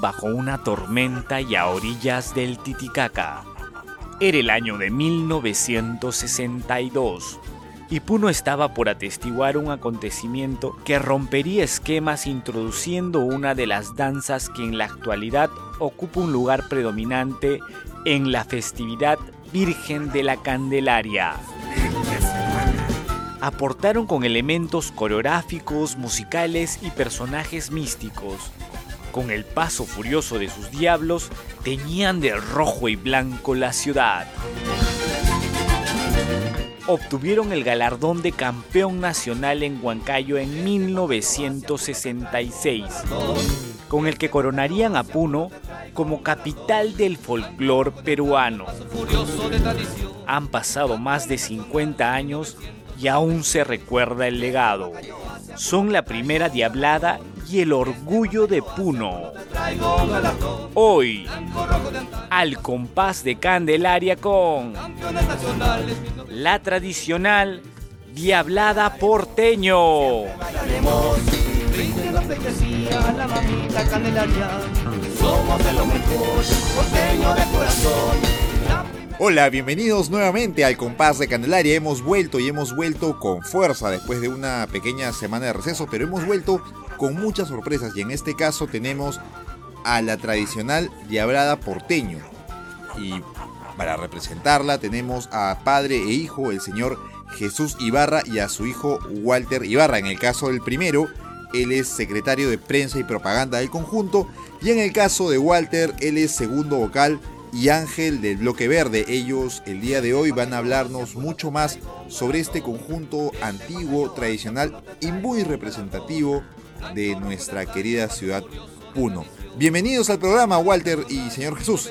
bajo una tormenta y a orillas del Titicaca. Era el año de 1962 y Puno estaba por atestiguar un acontecimiento que rompería esquemas introduciendo una de las danzas que en la actualidad ocupa un lugar predominante en la festividad Virgen de la Candelaria. Aportaron con elementos coreográficos, musicales y personajes místicos. Con el paso furioso de sus diablos, teñían de rojo y blanco la ciudad obtuvieron el galardón de campeón nacional en Huancayo en 1966, con el que coronarían a Puno como capital del folclor peruano. Han pasado más de 50 años y aún se recuerda el legado. Son la primera diablada y el orgullo de Puno. Hoy, al compás de Candelaria con la tradicional Diablada Porteño. Hola, bienvenidos nuevamente al compás de Candelaria. Hemos vuelto y hemos vuelto con fuerza después de una pequeña semana de receso, pero hemos vuelto con muchas sorpresas y en este caso tenemos a la tradicional diablada porteño. Y para representarla tenemos a padre e hijo, el señor Jesús Ibarra y a su hijo Walter Ibarra. En el caso del primero, él es secretario de prensa y propaganda del conjunto y en el caso de Walter, él es segundo vocal y ángel del bloque verde. Ellos el día de hoy van a hablarnos mucho más sobre este conjunto antiguo, tradicional y muy representativo de nuestra querida ciudad Puno. Bienvenidos al programa, Walter y señor Jesús.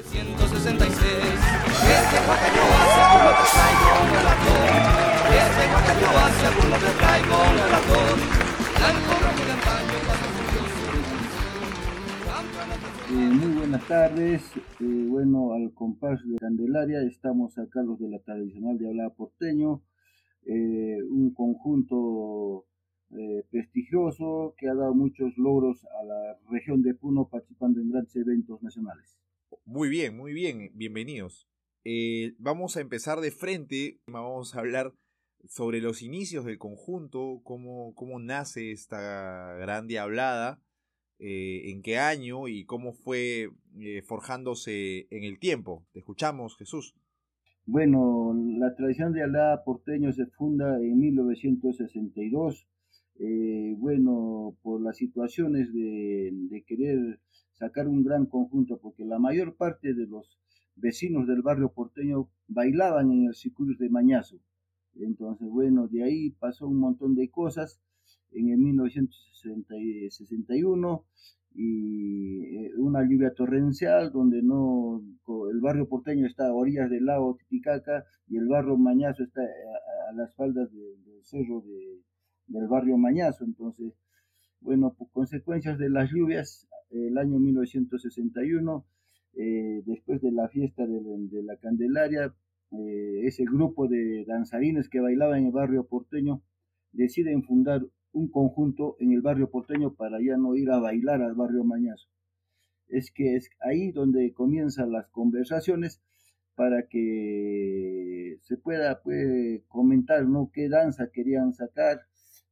Eh, muy buenas tardes, eh, bueno, al compás de Candelaria estamos acá los de la tradicional de hablar porteño, eh, un conjunto prestigioso que ha dado muchos logros a la región de Puno participando en grandes eventos nacionales. Muy bien, muy bien, bienvenidos. Vamos a empezar de frente, vamos a hablar sobre los inicios del conjunto, cómo, cómo nace esta gran diablada, eh, en qué año y cómo fue forjándose en el tiempo. Te escuchamos, Jesús. Bueno, la tradición de Alá porteño se funda en 1962 eh, bueno, por las situaciones de, querer sacar un gran conjunto, porque la mayor parte de los vecinos del barrio porteño bailaban en el circuito de Mañazo. Entonces, bueno, de ahí pasó un montón de cosas en el 1961 y eh, una lluvia torrencial donde no el barrio porteño está a orillas del lago Titicaca y el barrio Mañazo está a, las faldas del cerro de, del barrio Mañazo. Entonces, bueno, por consecuencias de las lluvias, el año 1961, eh, después de la fiesta de, la Candelaria, eh, ese grupo de danzarines que bailaban en el barrio porteño deciden fundar un conjunto en el barrio porteño para ya no ir a bailar al barrio Mañazo. Es que es ahí donde comienzan las conversaciones para que se pueda pues, comentar ¿no? qué danza querían sacar,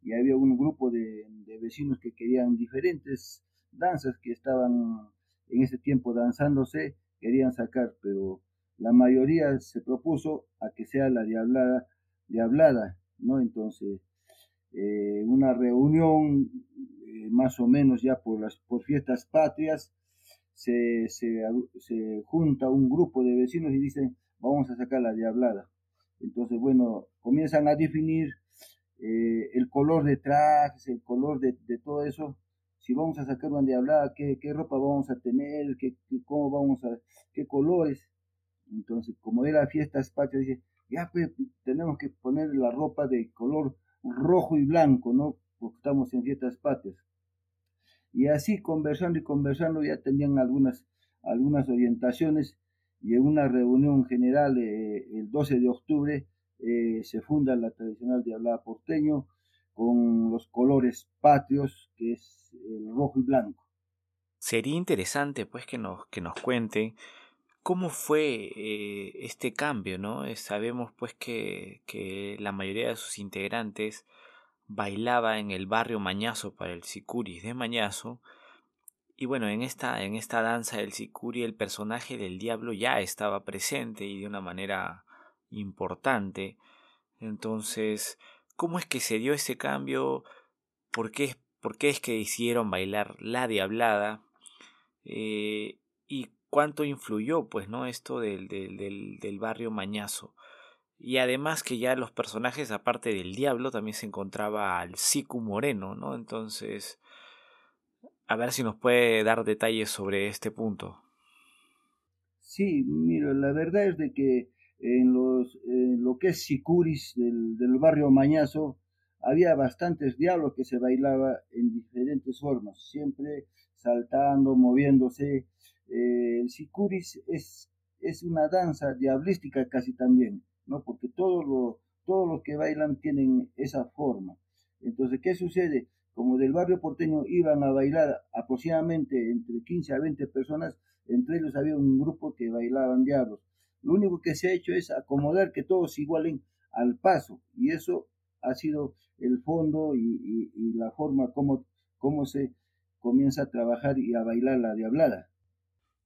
y había un grupo de, vecinos que querían diferentes danzas que estaban en ese tiempo danzándose, querían sacar, pero la mayoría se propuso a que sea la diablada, diablada ¿no? Entonces, eh, una reunión eh, más o menos ya por las por fiestas patrias, se, se, se, junta un grupo de vecinos y dicen, vamos a sacar la diablada. Entonces, bueno, comienzan a definir eh, el color de trajes, el color de, todo eso, si vamos a sacar donde hablaba, qué, qué ropa vamos a tener, qué, cómo vamos a, qué colores. Entonces, como era fiestas patrias, dice, ya pues tenemos que poner la ropa de color rojo y blanco, ¿no? Porque estamos en fiestas patrias. Y así conversando y conversando ya tenían algunas, algunas orientaciones y en una reunión general eh, el 12 de octubre eh, se funda la tradicional de porteño con los colores patrios, que es el rojo y blanco. Sería interesante pues que nos, que nos cuenten cómo fue eh, este cambio, ¿no? Eh, sabemos pues que, que, la mayoría de sus integrantes bailaba en el barrio Mañazo para el Sicuris de Mañazo. Y bueno, en esta, en esta danza del Sicuri el personaje del diablo ya estaba presente y de una manera importante. Entonces, ¿cómo es que se dio ese cambio? ¿Por qué, por qué es que hicieron bailar la diablada? Eh, ¿Y cuánto influyó, pues, no? Esto del, del, del, del barrio Mañazo. Y además que ya los personajes, aparte del diablo, también se encontraba al Siku Moreno, ¿no? Entonces, a ver si nos puede dar detalles sobre este punto. Sí, mira, la verdad es de que en, los, en lo que es Sicuris del, del, barrio Mañazo había bastantes diablos que se bailaba en diferentes formas, siempre saltando, moviéndose. Eh, el Sicuris es, es una danza diablística casi también. ¿no? Porque todos los, todos los que bailan tienen esa forma. Entonces, ¿qué sucede? Como del barrio porteño iban a bailar aproximadamente entre 15 a 20 personas, entre ellos había un grupo que bailaban diablos. Lo único que se ha hecho es acomodar que todos igualen al paso, y eso ha sido el fondo y, la forma como, como se comienza a trabajar y a bailar la diablada.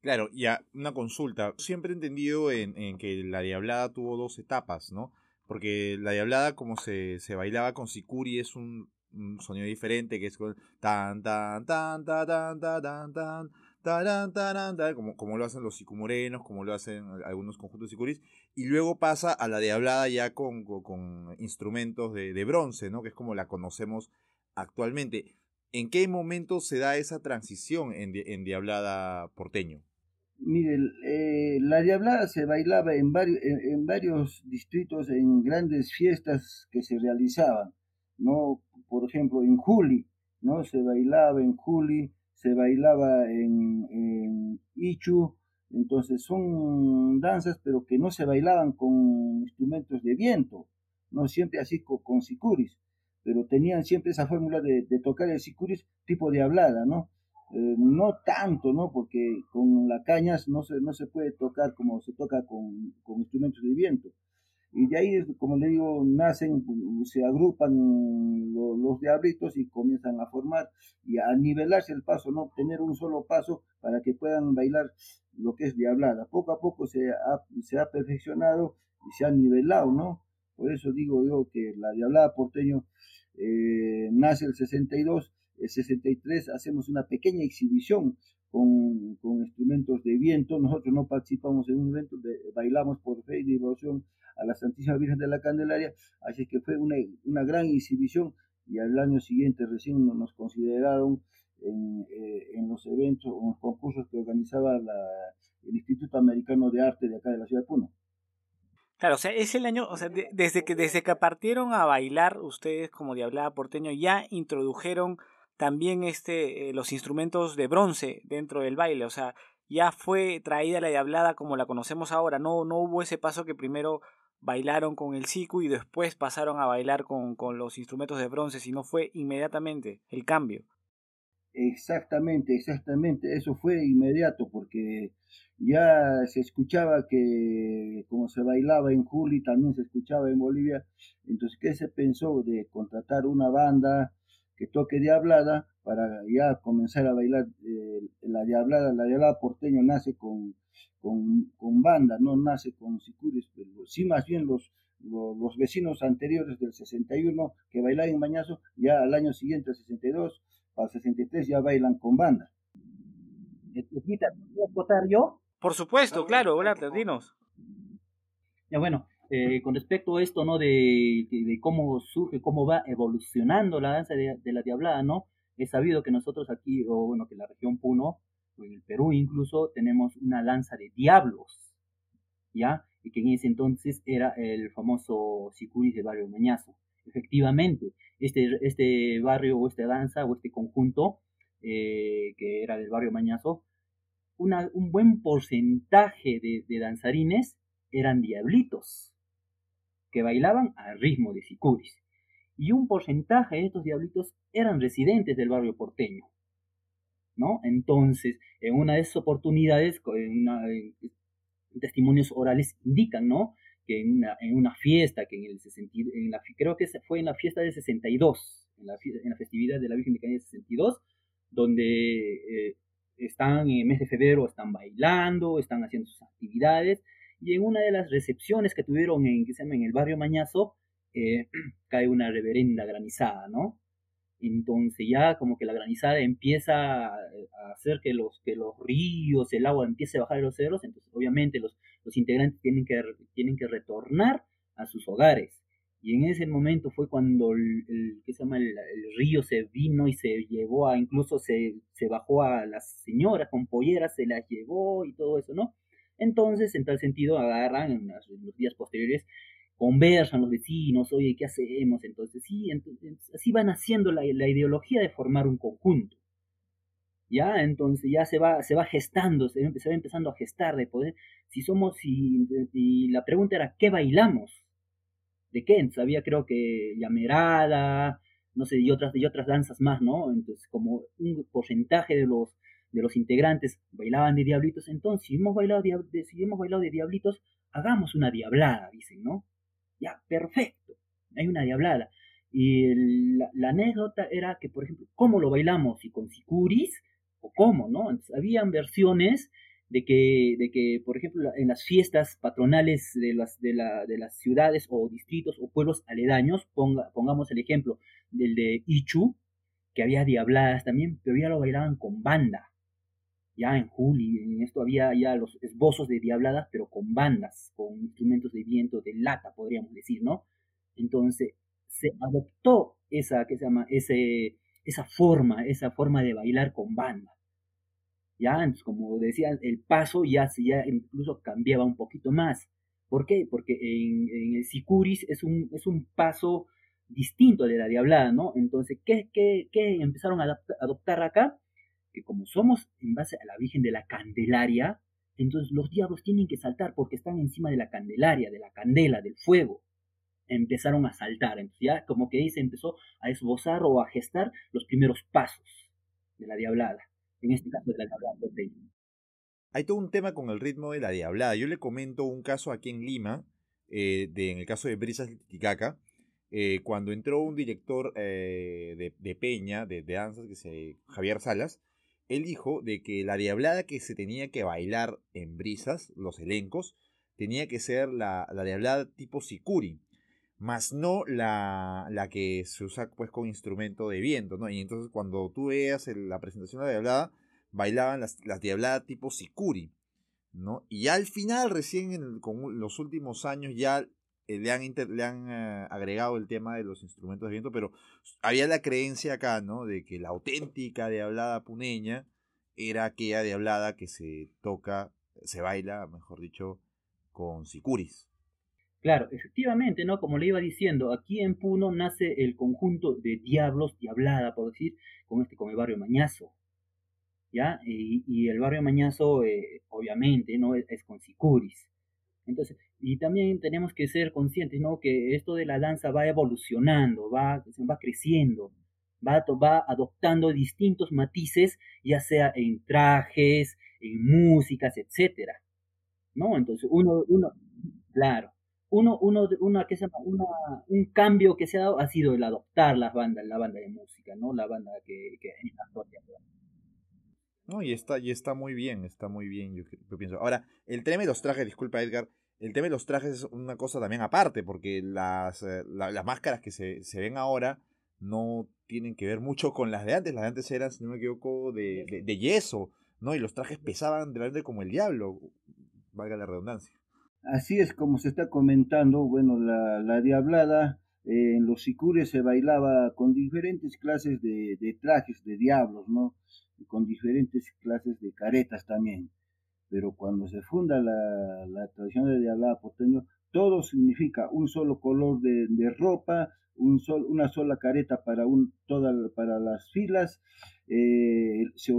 Claro, y a una consulta. Siempre he entendido en, en, que la Diablada tuvo dos etapas, ¿no? Porque la Diablada, como se, se bailaba con Sicuri, es un, un, sonido diferente, que es con tan, tan, tan, tan, tan, tan, tan, tan. Taran, taran, taran, como, como lo hacen los sicumorenos, como lo hacen algunos conjuntos sicuris, y luego pasa a la de hablada ya con, con, con instrumentos de, de, bronce, ¿no? que es como la conocemos actualmente. ¿En qué momento se da esa transición en, en diablada porteño? Mire, eh, la diablada se bailaba en varios, en, varios distritos, en grandes fiestas que se realizaban, ¿no? Por ejemplo, en Juli, ¿no? Se bailaba en Juli, se bailaba en, Ichu, entonces son danzas, pero que no se bailaban con instrumentos de viento, no siempre así con, sicuris, pero tenían siempre esa fórmula de, de tocar el sicuris tipo de hablada, ¿no? Eh, no tanto, ¿no? Porque con la cañas no se, no se puede tocar como se toca con, con instrumentos de viento. Y de ahí, como le digo, nacen, se agrupan los, diablitos y comienzan a formar y a nivelarse el paso, no tener un solo paso para que puedan bailar lo que es diablada. Poco a poco se ha, se ha perfeccionado y se ha nivelado, ¿no? Por eso digo yo que la diablada porteño eh, nace el 62 el 63 hacemos una pequeña exhibición con, con, instrumentos de viento. Nosotros no participamos en un evento, bailamos por fe y devoción a la Santísima Virgen de la Candelaria, así que fue una, una gran exhibición y al año siguiente recién nos consideraron en, eh, en los eventos o en los concursos que organizaba la, el Instituto Americano de Arte de acá de la ciudad de Puno. Claro, o sea, es el año, o sea, desde que desde que partieron a bailar ustedes como Diablada Porteño ya introdujeron también este, eh, los instrumentos de bronce dentro del baile, o sea, ya fue traída la diablada como la conocemos ahora, no, no hubo ese paso que primero bailaron con el siku y después pasaron a bailar con, con los instrumentos de bronce, sino fue inmediatamente el cambio. Exactamente, exactamente, eso fue inmediato porque ya se escuchaba que como se bailaba en Juli, también se escuchaba en Bolivia, entonces ¿qué se pensó de contratar una banda que toque diablada para ya comenzar a bailar eh, la diablada. La diablada porteño nace con, con, banda, no nace con sicuris, pero sí más bien los, los, vecinos anteriores del 61 que bailaban en Bañazo, ya al año siguiente, el 62, para el 63 ya bailan con banda. ¿Puedo votar yo? Por supuesto, claro, hola, dinos. Ya bueno, eh, con respecto a esto, ¿no? De, cómo surge, cómo va evolucionando la danza de, la diablada, ¿no? He sabido que nosotros aquí, o bueno, que la región Puno, o en el Perú incluso, tenemos una danza de diablos, ¿ya? Y que en ese entonces era el famoso Sicuris de Barrio Mañazo. Efectivamente, este, este barrio o esta danza o este conjunto eh, que era del barrio Mañazo, un buen porcentaje de danzarines eran diablitos que bailaban al ritmo de sicuris, y un porcentaje de estos diablitos eran residentes del barrio porteño. ¿no? Entonces, en una de esas oportunidades, en, testimonios orales indican, ¿no? Que en una, fiesta, que en el en la, creo que fue en la fiesta de 62, en la, festividad de la Virgen de Caña de 62, donde eh, están en el mes de febrero, están bailando, están haciendo sus actividades, y en una de las recepciones que tuvieron en, que se llama, en el barrio Mañazo, eh, cae una reverenda granizada, ¿no? Entonces ya como que la granizada empieza a hacer que los, que los ríos, el agua empiece a bajar de los cerros, entonces obviamente los, los integrantes tienen que, tienen que retornar a sus hogares. Y en ese momento fue cuando el, ¿qué se llama? El, río se vino y se llevó a, incluso se, se bajó a las señoras con polleras, se las llevó y todo eso, ¿no? Entonces, en tal sentido, agarran en, los días posteriores, conversan los vecinos, oye, ¿qué hacemos? Entonces, sí, así van haciendo la, ideología de formar un conjunto. ¿ya? Entonces ya se va, se va gestando, se, va empezando a gestar de poder, si somos, y, y, la pregunta era, ¿qué bailamos? ¿De qué? Entonces había creo que llamerada, no sé, y otras, y otras danzas más, ¿no? Entonces como un porcentaje de los, de los integrantes bailaban de diablitos, entonces si hemos bailado de, si de diablitos, hagamos una diablada, dicen, ¿no? Ya, perfecto, hay una diablada. Y la, anécdota era que, por ejemplo, ¿cómo lo bailamos? ¿Y con sicuris? ¿O cómo, no? Entonces, habían versiones de que, de que, por ejemplo, en las fiestas patronales de las, de, la, de las ciudades o distritos o pueblos aledaños, ponga, pongamos el ejemplo del de Ichu, que había diabladas también, pero ya lo bailaban con banda ya en Juli, en esto había ya los esbozos de diabladas, pero con bandas, con instrumentos de viento, de lata, podríamos decir, ¿no? Entonces, se adoptó esa, ¿qué se llama? Ese, esa forma, esa forma de bailar con banda. Ya, entonces, como decía, el paso ya, ya incluso cambiaba un poquito más. ¿Por qué? Porque en, el sicuris es un, es un paso distinto de la diablada, ¿no? Entonces, ¿qué, qué, qué empezaron a adoptar acá? Que como somos en base a la Virgen de la Candelaria, entonces los diablos tienen que saltar porque están encima de la Candelaria, de la candela, del fuego. Empezaron a saltar, ya como que ahí se empezó a esbozar o a gestar los primeros pasos de la diablada, en este caso de la diablada Hay todo un tema con el ritmo de la diablada. Yo le comento un caso aquí en Lima, eh, de, en el caso de Brisas Titicaca, eh, cuando entró un director eh, de, Peña, de, de danzas, que se Javier Salas, él dijo de que la diablada que se tenía que bailar en brisas, los elencos, tenía que ser la, la diablada tipo sicuri, más no la, la, que se usa pues con instrumento de viento, ¿no? Y entonces cuando tú veas la presentación de la diablada, bailaban las, las diabladas tipo sicuri, ¿no? Y al final, recién en con los últimos años, ya eh, le han, le han eh, agregado el tema de los instrumentos de viento, pero había la creencia acá, ¿no? De que la auténtica de hablada puneña era aquella de hablada que se toca, se baila, mejor dicho, con sicuris. Claro, efectivamente, ¿no? Como le iba diciendo, aquí en Puno nace el conjunto de diablos, diablada, por decir, con este, con el barrio Mañazo. ¿Ya? Y, el barrio Mañazo, eh, obviamente, ¿no? Es, es con sicuris. Entonces, y también tenemos que ser conscientes, ¿no? Que esto de la danza va evolucionando, va, va creciendo, va, va adoptando distintos matices, ya sea en trajes, en músicas, etcétera, ¿no? Entonces, uno, uno, claro, uno, uno, una, que se una, un cambio que se ha dado ha sido el adoptar las bandas, la banda de música, ¿no? La banda que, que no, y está, y está muy bien, está muy bien, yo, pienso. Ahora, el tema de los trajes, disculpa Edgar, el tema de los trajes es una cosa también aparte, porque las, eh, las máscaras que se, se, ven ahora no tienen que ver mucho con las de antes. Las de antes eran, si no me equivoco, de, de, yeso, ¿no? Y los trajes pesaban realmente como el diablo, valga la redundancia. Así es como se está comentando, bueno, la, la diablada eh, en los sicures se bailaba con diferentes clases de, de trajes de diablos, ¿no? Y con diferentes clases de caretas también pero cuando se funda la, tradición de diablada porteño, todo significa un solo color de, ropa, una sola careta para, un, para las filas, eh, se,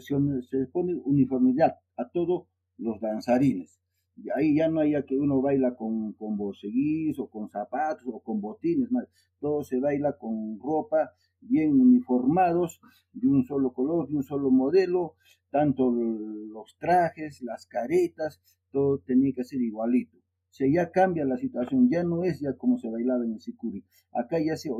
se, pone uniformidad a todos los danzarines. Ahí ya no hay que uno baila con, con o con zapatos o con botines, todo se baila con ropa bien uniformados, de un solo color, de un solo modelo, tanto los trajes, las caretas, todo tenía que ser igualito. O sea, ya cambia la situación, ya no es ya como se bailaba en el Sicuri. Acá ya se,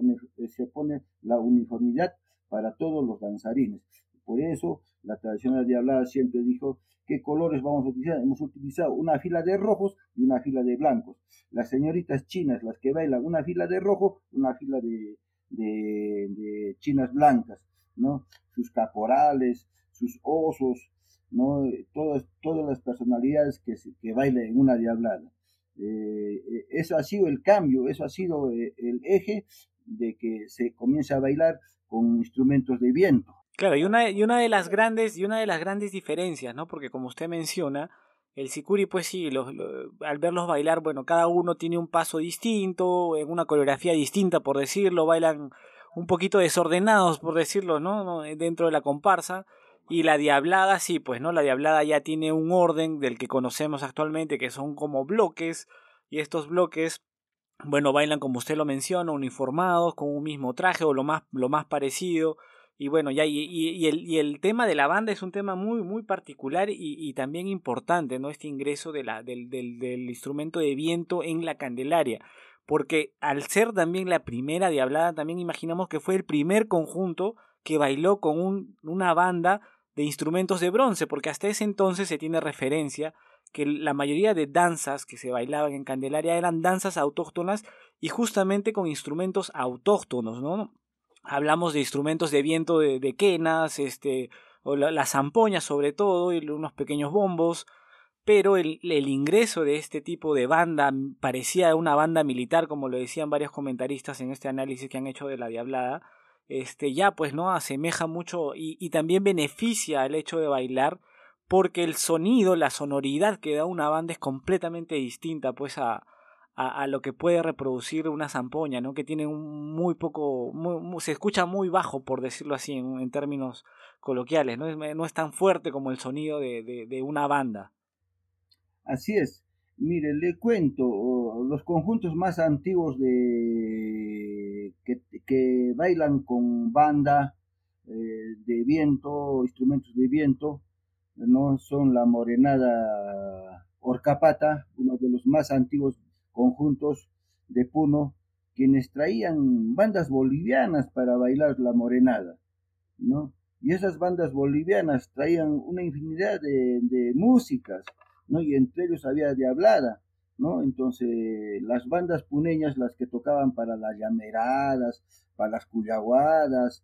se pone la uniformidad para todos los danzarines. Por eso la tradicional diablada siempre dijo qué colores vamos a utilizar. Hemos utilizado una fila de rojos y una fila de blancos. Las señoritas chinas, las que bailan una fila de rojo, una fila de, de, chinas blancas, ¿no? Sus caporales, sus osos, ¿no? Todas, todas las personalidades que, que bailan en una diablada. Eh, eso ha sido el cambio, eso ha sido eh, el eje de que se comience a bailar con instrumentos de viento. Claro, y una, y una de las grandes, y una de las grandes diferencias, ¿no? Porque como usted menciona, el Sikuri, pues sí, al verlos bailar, bueno, cada uno tiene un paso distinto, en una coreografía distinta, por decirlo, bailan un poquito desordenados, por decirlo, ¿no? Dentro de la comparsa. Y la diablada, sí, pues, ¿no? La diablada ya tiene un orden del que conocemos actualmente, que son como bloques, y estos bloques, bueno, bailan como usted lo menciona, uniformados, con un mismo traje o lo más, lo más parecido y bueno, ya, y, el, y el tema de la banda es un tema muy, muy particular y, también importante, ¿no? Este ingreso de del, instrumento de viento en la Candelaria. Porque al ser también la primera Diablada, también imaginamos que fue el primer conjunto que bailó con un, una banda de instrumentos de bronce, porque hasta ese entonces se tiene referencia que la mayoría de danzas que se bailaban en Candelaria eran danzas autóctonas y justamente con instrumentos autóctonos, ¿no? Hablamos de instrumentos de viento de, quenas, este, o las zampoñas sobre todo, y unos pequeños bombos, pero el, el, ingreso de este tipo de banda parecía una banda militar, como lo decían varios comentaristas en este análisis que han hecho de la Diablada, este, ya pues no asemeja mucho y, y también beneficia el hecho de bailar porque el sonido, la sonoridad que da una banda es completamente distinta pues a, a, lo que puede reproducir una zampoña, ¿no? Que tiene un muy poco, se escucha muy bajo, por decirlo así, en, términos coloquiales, ¿no? Es, no es tan fuerte como el sonido de, de, una banda. Así es. Mire, le cuento, los conjuntos más antiguos de que, que bailan con banda eh, de viento, instrumentos de viento, no son la morenada Orcapata, uno de los más antiguos conjuntos de Puno, quienes traían bandas bolivianas para bailar la morenada, ¿no? Y esas bandas bolivianas traían una infinidad de, músicas, ¿no? Y entre ellos había de hablada, ¿no? Entonces, las bandas puneñas, las que tocaban para las llameradas, para las cuyaguadas,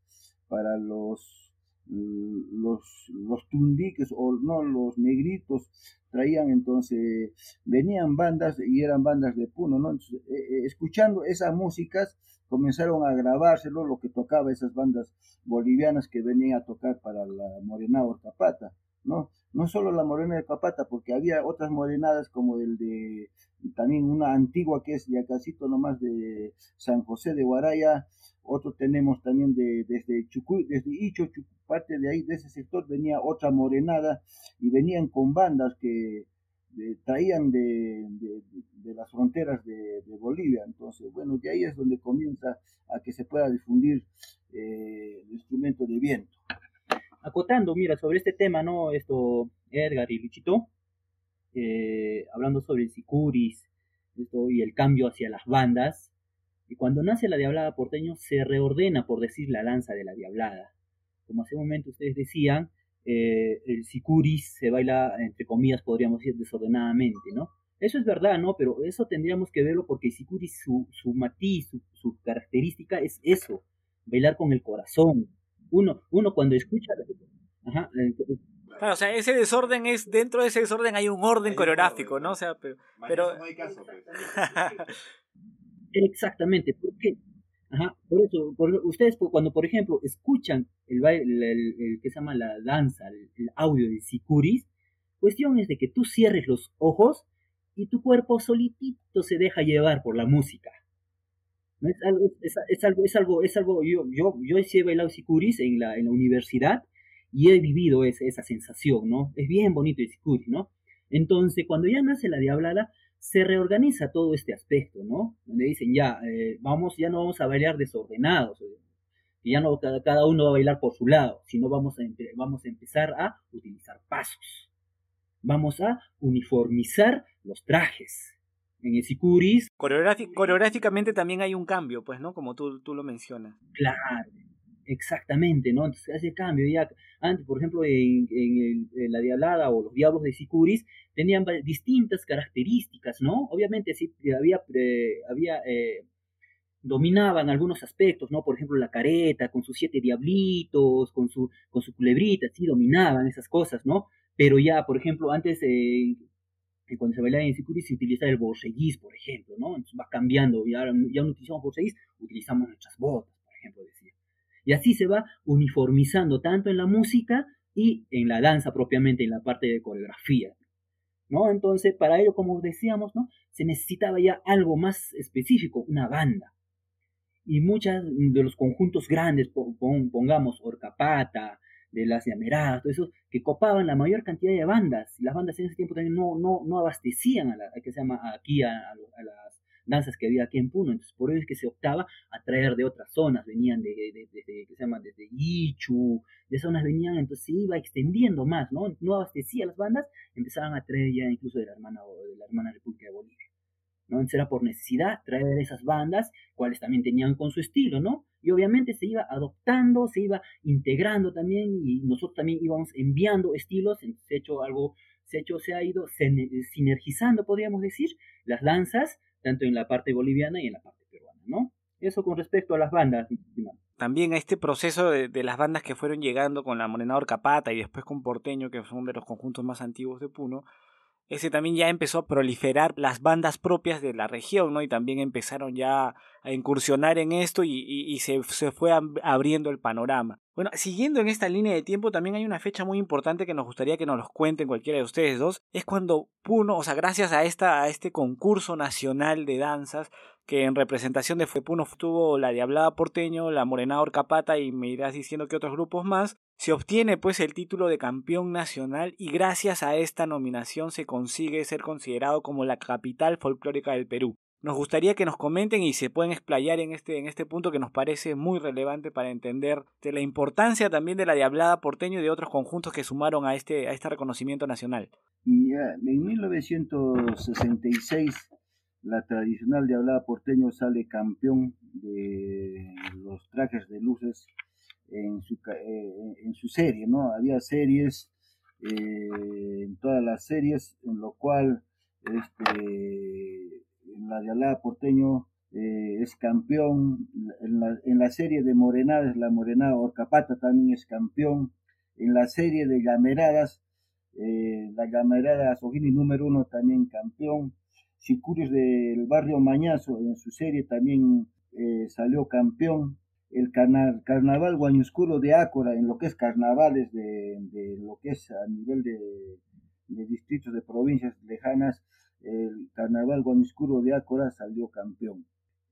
para los los, los tundiques o no, los negritos traían entonces, venían bandas y eran bandas de Puno, ¿no? Eh, eh, escuchando esas músicas comenzaron a grabárselo, lo que tocaba esas bandas bolivianas que venían a tocar para la Morenada Orcapata, ¿no? No solo la Morena de Capata, porque había otras morenadas como el de, también una antigua que es ya casito nomás de San José de Guaraya, otro tenemos también de, desde Chucuy, desde Icho, parte de ahí, de ese sector, venía otra morenada y venían con bandas que traían de, de, las fronteras de, Bolivia. Entonces, bueno, de ahí es donde comienza a que se pueda difundir eh, el instrumento de viento. Acotando, mira, sobre este tema, ¿no? Esto, Edgar y Luchito, eh, hablando sobre el sicuris esto, y el cambio hacia las bandas, y cuando nace la Diablada porteño se reordena, por decir, la lanza de la Diablada. Como hace un momento ustedes decían, eh, el sicuris se baila, entre comillas, podríamos decir, desordenadamente, ¿no? Eso es verdad, ¿no? Pero eso tendríamos que verlo porque el sicuris, su, su matiz, su, característica es eso, bailar con el corazón. Uno, uno cuando escucha... Ajá, Claro, o sea, ese desorden es, dentro de ese desorden hay un orden coreográfico, ¿no? O sea, pero... pero... No hay caso, pues. Exactamente, ¿por qué? Ajá, por eso, ustedes cuando por ejemplo escuchan el, el, que se llama la danza, el, audio de Sicuris, cuestión es de que tú cierres los ojos y tu cuerpo solitito se deja llevar por la música. ¿No? Es, algo, es, algo, es algo, es algo, yo, yo, yo he bailado Sicuris en la, en la universidad y he vivido esa, esa sensación, ¿no? Es bien bonito el Sicuris, ¿no? Entonces, cuando ya nace la diablada, se reorganiza todo este aspecto, ¿no? Donde dicen, ya, eh, vamos, ya no vamos a bailar desordenados, Y ya no cada, uno va a bailar por su lado, sino vamos a, vamos a empezar a utilizar pasos. Vamos a uniformizar los trajes. En el sicuris... coreográficamente también hay un cambio, pues, ¿no? Como tú, tú lo mencionas. Claro, exactamente, ¿no? Entonces hace cambio. Ya antes, por ejemplo, en, la Diablada o los Diablos de Sicuris tenían distintas características, ¿no? Obviamente sí había, había eh, dominaban algunos aspectos, ¿no? Por ejemplo, la careta con sus siete diablitos, con su, con su culebrita, sí, dominaban esas cosas, ¿no? Pero ya, por ejemplo, antes, eh, cuando se bailaba en Sicuris, se utilizaba el borseguís, por ejemplo, ¿no? Entonces va cambiando, ya, ya no utilizamos borseguís, utilizamos nuestras botas, por ejemplo, decía. Y así se va uniformizando tanto en la música y en la danza propiamente, en la parte de coreografía. ¿No? Entonces, para ello, como decíamos, ¿no? Se necesitaba ya algo más específico, una banda y muchas de los conjuntos grandes, pongamos Orcapata, de las Llameradas, todo eso, que copaban la mayor cantidad de bandas. Las bandas en ese tiempo también no, no, no abastecían a, la, que se llama aquí a, las danzas que había aquí en Puno. Entonces, por eso es que se optaba a traer de otras zonas. Venían de, de, de, se llama, desde Ichu, de zonas venían, entonces se iba extendiendo más, ¿no? No abastecía las bandas, empezaban a traer ya incluso de la hermana, de la hermana República de Bolivia. ¿no? Entonces era por necesidad traer esas bandas, cuales también tenían con su estilo, ¿no? Y obviamente se iba adoptando, se iba integrando también, y nosotros también íbamos enviando estilos, ha hecho algo, se hecho, se ha ido sinergizando, podríamos decir, las danzas, tanto en la parte boliviana y en la parte peruana, ¿no? Eso con respecto a las bandas. También a este proceso de, las bandas que fueron llegando con la Morenador Capata y después con Porteño, que son de los conjuntos más antiguos de Puno, ese también ya empezó a proliferar las bandas propias de la región, ¿no? Y también empezaron ya a incursionar en esto y, y, se, se, fue abriendo el panorama. Bueno, siguiendo en esta línea de tiempo, también hay una fecha muy importante que nos gustaría que nos los cuenten cualquiera de ustedes dos. Es cuando Puno, o sea, gracias a, esta, a este concurso nacional de danzas, que en representación de Puno tuvo la Diablada Porteño, la Morena Capata y me irás diciendo que otros grupos más, se obtiene pues el título de campeón nacional y gracias a esta nominación se consigue ser considerado como la capital folclórica del Perú. Nos gustaría que nos comenten y se pueden explayar en este, en este punto que nos parece muy relevante para entender de la importancia también de la Diablada Porteño y de otros conjuntos que sumaron a este, a este reconocimiento nacional. en 1966 la tradicional Diablada Porteño sale campeón de los trajes de luces en su, eh, en su serie, ¿no? Había series, eh, en todas las series, en lo cual este, la de Porteño eh, es campeón, en la, en la, serie de Morenadas, la Morenada Orcapata también es campeón, en la serie de Llameradas, la Llamerada Sojini número uno también campeón, Sicurios del barrio Mañazo en su serie también salió campeón, el carnaval guañoscuro de Ácora, en lo que es carnavales de, lo que es a nivel de, distritos de provincias lejanas, el carnaval guañoscuro de Ácora salió campeón.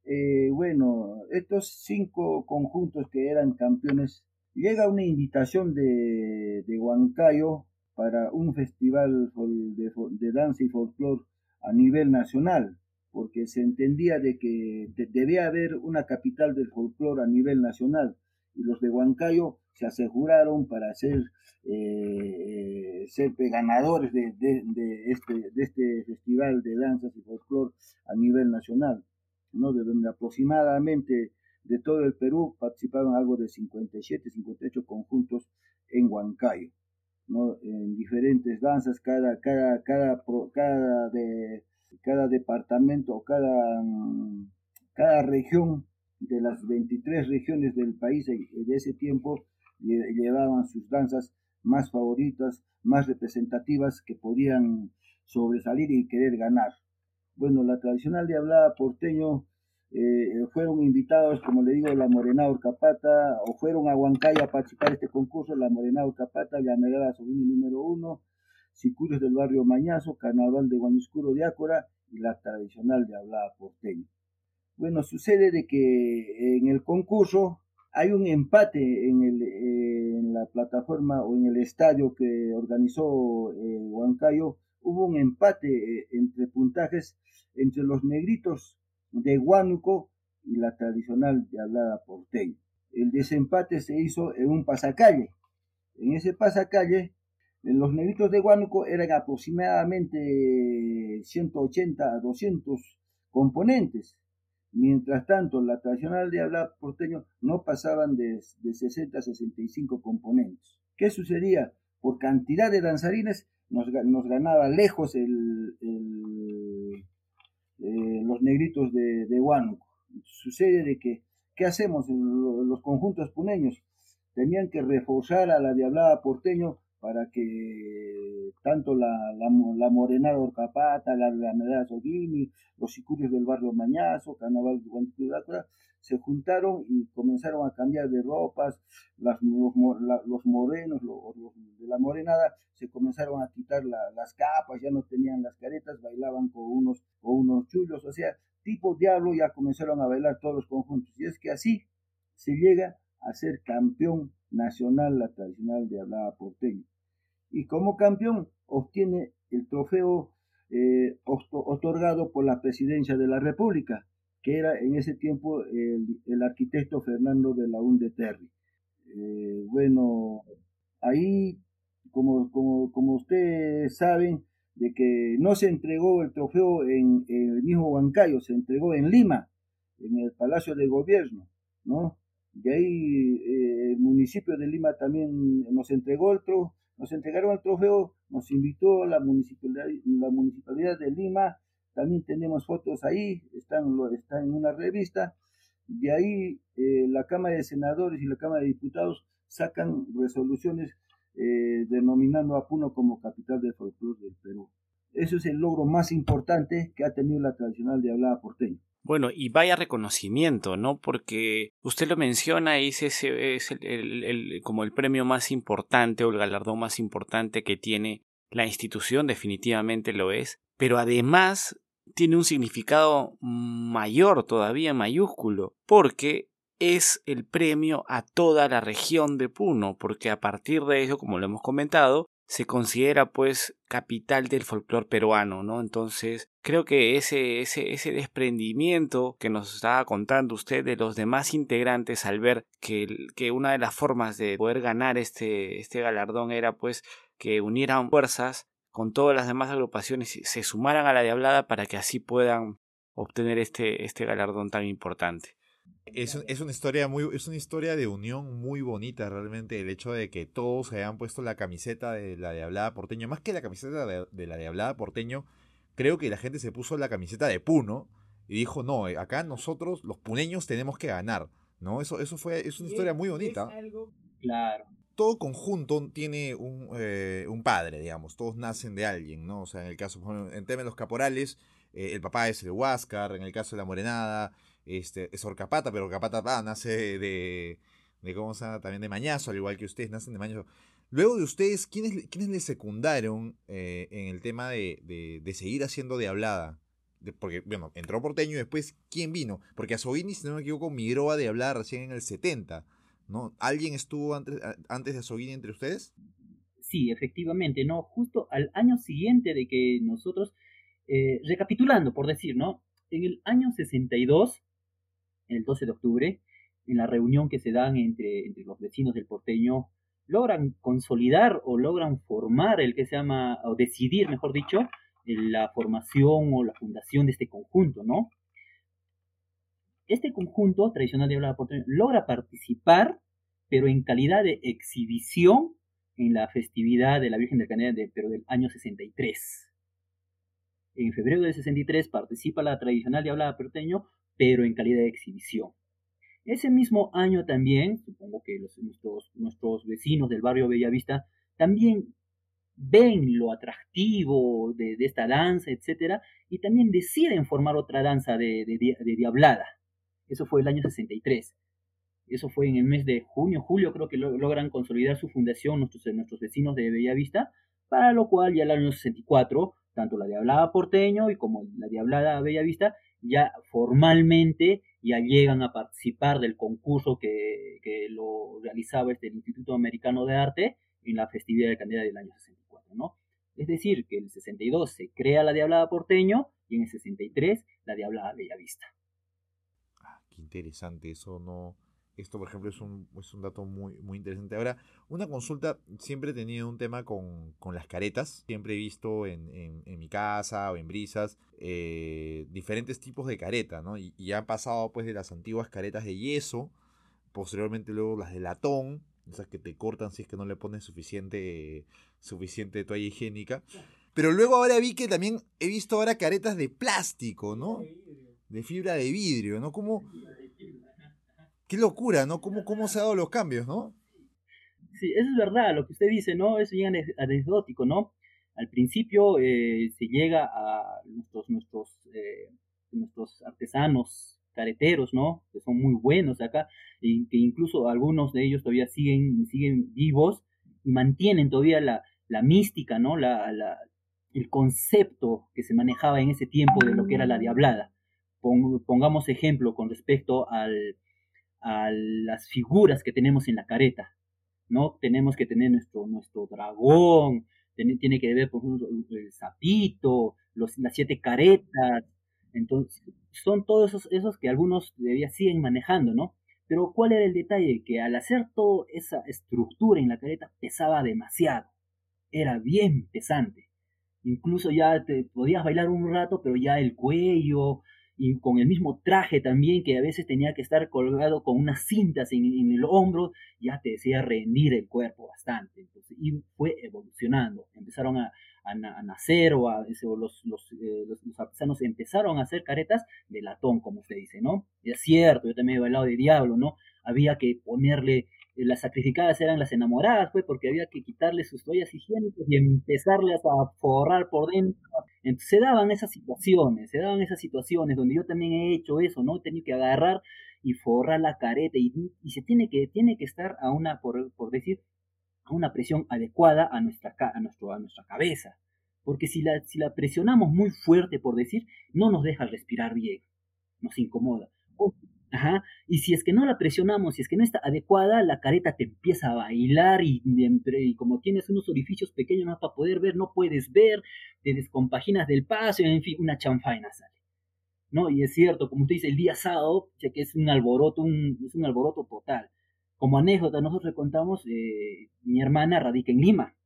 Eh, bueno, estos cinco conjuntos que eran campeones, llega una invitación de, de Huancayo para un festival de, de danza y folclore a nivel nacional porque se entendía de que debía haber una capital del folclore a nivel nacional y los de Huancayo se aseguraron para ser, eh, ser ganadores de, este, de este festival de danzas y folclore a nivel nacional, ¿no? de donde aproximadamente de todo el Perú participaron algo de 57, 58 conjuntos en Huancayo, ¿no? en diferentes danzas, cada, cada, cada, cada de cada departamento o cada, cada región de las 23 regiones del país de ese tiempo llevaban sus danzas más favoritas, más representativas que podían sobresalir y querer ganar. Bueno, la tradicional de hablada porteño eh, fueron invitados, como le digo, la Morena Orcapata, o fueron a Huancaya a participar en este concurso, la Morena Orcapata, Llamerada Sobrino número uno, Sicurios del barrio Mañazo, Carnaval de Guañoscuro de Ácora y la tradicional de hablada porteño. Bueno, sucede de que en el concurso hay un empate en, el, en la plataforma o en el estadio que organizó eh, Huancayo, hubo un empate eh, entre puntajes entre los negritos de Huánuco y la tradicional de hablada porteño. el desempate se hizo en un pasacalle. En ese pasacalle, los negritos de Huánuco eran aproximadamente 180 a 200 componentes. Mientras tanto, la tradicional de hablar porteño no pasaban de, 60 a 65 componentes. ¿Qué sucedía? Por cantidad de danzarines nos, ganaba lejos el, eh, los negritos de, de Huánuco. Sucede de que, ¿qué hacemos los conjuntos puneños? Tenían que reforzar a la diablada porteño para que tanto la, la, la Morenada Orcapata, la, la Medalla Soguini, los sicurios del barrio Mañazo, Carnaval de se juntaron y comenzaron a cambiar de ropas, las, los, los, morenos los, de la morenada se comenzaron a quitar las capas, ya no tenían las caretas, bailaban con unos, con unos chullos, o sea, tipo diablo ya comenzaron a bailar todos los conjuntos. Y es que así se llega a ser campeón nacional la tradicional de hablada porteño y como campeón obtiene el trofeo eh, otorgado por la presidencia de la República, que era en ese tiempo el, arquitecto Fernando de la Unde Terry. Eh, bueno, ahí, como, como, como ustedes saben, de que no se entregó el trofeo en, el mismo Huancayo, se entregó en Lima, en el Palacio de Gobierno, ¿no? De ahí eh, el municipio de Lima también nos entregó el trofeo nos entregaron el trofeo, nos invitó la municipalidad, la municipalidad de Lima, también tenemos fotos ahí, están, están en una revista, de ahí eh, la Cámara de Senadores y la Cámara de Diputados sacan resoluciones eh, denominando a Puno como capital del folclore del Perú. Eso es el logro más importante que ha tenido la tradicional de hablada porteña. Bueno, y vaya reconocimiento, ¿no? Porque usted lo menciona y ese es el, como el premio más importante o el galardón más importante que tiene la institución, definitivamente lo es, pero además tiene un significado mayor todavía mayúsculo, porque es el premio a toda la región de Puno, porque a partir de eso, como lo hemos comentado, se considera pues capital del folclore peruano, ¿no? Entonces, creo que ese, ese, ese desprendimiento que nos estaba contando usted de los demás integrantes al ver que, que una de las formas de poder ganar este, este galardón era pues que unieran fuerzas con todas las demás agrupaciones se sumaran a la diablada para que así puedan obtener este, este galardón tan importante. Es, es, una historia muy, es una historia de unión muy bonita realmente, el hecho de que todos se hayan puesto la camiseta de la Diablada Porteño, más que la camiseta de, de la Diablada Porteño, creo que la gente se puso la camiseta de Puno y dijo, no, eh, acá nosotros, los puneños, tenemos que ganar, ¿no? Eso, eso fue, es una historia muy bonita. Claro. Todo conjunto tiene un, eh, un padre, digamos, todos nacen de alguien, ¿no? O sea, en el caso, en tema de los caporales, eh, el papá es el Huáscar, en el caso de la Morenada, este, es Orcapata, pero Orcapata nace de, de, ¿cómo se llama? También de Mañazo, al igual que ustedes nacen de Mañazo. Luego de ustedes, ¿quiénes, quiénes les secundaron eh, en el tema de, de, seguir haciendo de hablada? porque, bueno, entró Porteño y después, ¿quién vino? Porque a Sogini, si no me equivoco, migró a de hablada recién en el 70, ¿no? ¿Alguien estuvo antes, antes de Sogini entre ustedes? Sí, efectivamente, ¿no? Justo al año siguiente de que nosotros, eh, recapitulando, por decir, ¿no? En el año 62, el 12 de octubre, en la reunión que se dan entre, entre los vecinos del porteño, logran consolidar o logran formar el que se llama, o decidir, mejor dicho, la formación o la fundación de este conjunto, ¿no? Este conjunto tradicional de habla porteño logra participar, pero en calidad de exhibición en la festividad de la Virgen del Canela, de, pero del año 63. En febrero del 63 participa la tradicional de habla porteño pero en calidad de exhibición. Ese mismo año también, supongo que nuestros, nuestros vecinos del barrio Bellavista también ven lo atractivo de, esta danza, etc., y también deciden formar otra danza de, de, diablada. Eso fue el año 63. Eso fue en el mes de junio, julio, creo que logran consolidar su fundación nuestros, nuestros vecinos de Bellavista, para lo cual ya el año 64, tanto la Diablada Porteño y como la Diablada Bellavista ya formalmente ya llegan a participar del concurso que, lo realizaba este, el Instituto Americano de Arte en la festividad de Candela del año 64, ¿no? Es decir, que en el 62 se crea la Diablada Porteño y en el 63 la Diablada Bellavista. Qué interesante, eso no, Esto, por ejemplo, es un, es un dato muy, muy interesante. Ahora, una consulta, siempre he tenido un tema con, con las caretas. Siempre he visto en, en, en mi casa o en brisas eh, diferentes tipos de careta, ¿no? Y, y, han pasado pues de las antiguas caretas de yeso, posteriormente luego las de latón, esas que te cortan si es que no le pones suficiente, suficiente toalla higiénica. Pero luego ahora vi que también he visto ahora caretas de plástico, ¿no? De fibra de vidrio, ¿no? Como qué locura, ¿no? ¿Cómo, cómo se han dado los cambios, ¿no? Sí, eso es verdad, lo que usted dice, ¿no? Eso llega anecdótico, ¿no? Al principio eh, se llega a nuestros, nuestros, eh, nuestros artesanos careteros, ¿no? Que son muy buenos acá, y que incluso algunos de ellos todavía siguen, siguen vivos y mantienen todavía la, la mística, ¿no? La, la, el concepto que se manejaba en ese tiempo de lo que era la diablada. Pongamos ejemplo con respecto al, a las figuras que tenemos en la careta, ¿no? Tenemos que tener nuestro, nuestro dragón, tiene, tiene que ver, por el sapito, los, las siete caretas, entonces, son todos esos, esos que algunos todavía siguen manejando, ¿no? Pero ¿cuál era el detalle? Que al hacer toda esa estructura en la careta pesaba demasiado, era bien pesante. Incluso ya te podías bailar un rato, pero ya el cuello, y con el mismo traje también, que a veces tenía que estar colgado con unas cintas en, el hombro, ya te decía rendir el cuerpo bastante. Y fue evolucionando. Empezaron a, a, nacer o, a, los, los, eh, los, los, artesanos empezaron a hacer caretas de latón, como usted dice, ¿no? Es cierto, yo también he bailado de diablo, ¿no? Había que ponerle las sacrificadas eran las enamoradas, pues, porque había que quitarle sus toallas higiénicas y empezarles a forrar por dentro. Entonces, se daban esas situaciones, se daban esas situaciones donde yo también he hecho eso, ¿no? He tenido que agarrar y forrar la careta y, y se tiene que, tiene que estar a una, por, por decir, a una presión adecuada a nuestra, a nuestro, a nuestra cabeza. Porque si la, si la presionamos muy fuerte, por decir, no nos deja respirar bien, nos incomoda. Y si es que no la presionamos, si es que no está adecuada, la careta te empieza a bailar y, y como tienes unos orificios pequeños más para poder ver, no puedes ver, te descompaginas del paso, en fin, una chanfaina sale. ¿No? Y es cierto, como usted dice, el día sábado, ya que es un alboroto, un, es un alboroto total. Como anécdota, nosotros le contamos, eh, mi hermana radica en Lima,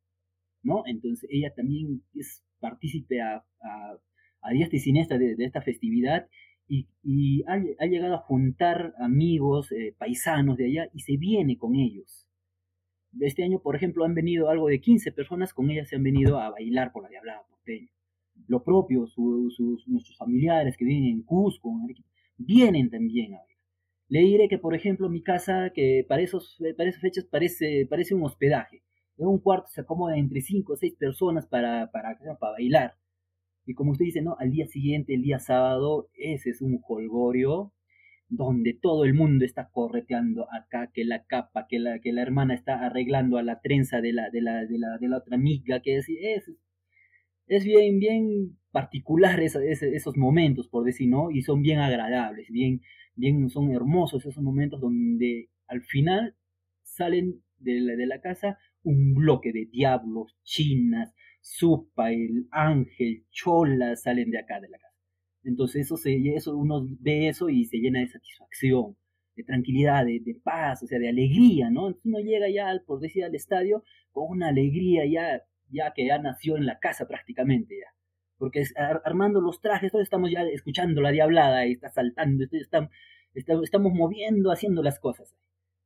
¿no? Entonces ella también es partícipe a, a, a diestra y siniestra de esta festividad y, ha, llegado a juntar amigos, eh, paisanos de allá y se viene con ellos. Este año, por ejemplo, han venido algo de 15 personas, con ellas se han venido a bailar por la Diablada porteña. Lo propio, su, sus, nuestros familiares que vienen en Cusco, vienen también a bailar. Le diré que, por ejemplo, mi casa, que para, esos, para esas fechas parece, parece un hospedaje. En un cuarto se acomoda entre 5 o 6 personas para, para, para bailar y como usted dice, ¿no? Al día siguiente, el día sábado, ese es un holgorio donde todo el mundo está correteando acá, que la capa, que la, que la hermana está arreglando a la trenza de la, de la, de la, de la otra amiga, que es, es, es bien, bien particular esos momentos, por decir, ¿no? Y son bien agradables, bien, bien, son hermosos esos momentos donde al final salen de la, de la casa un bloque de diablos, chinas, Supa, el Ángel, Chola salen de acá de la casa. Entonces eso, se, eso uno ve eso y se llena de satisfacción, de tranquilidad, de, de paz, o sea, de alegría, ¿no? Uno llega ya, por decir, al estadio con una alegría ya, ya que ya nació en la casa prácticamente ya. Porque armando los trajes, todos estamos ya escuchando la diablada y está saltando, estamos, estamos moviendo, haciendo las cosas,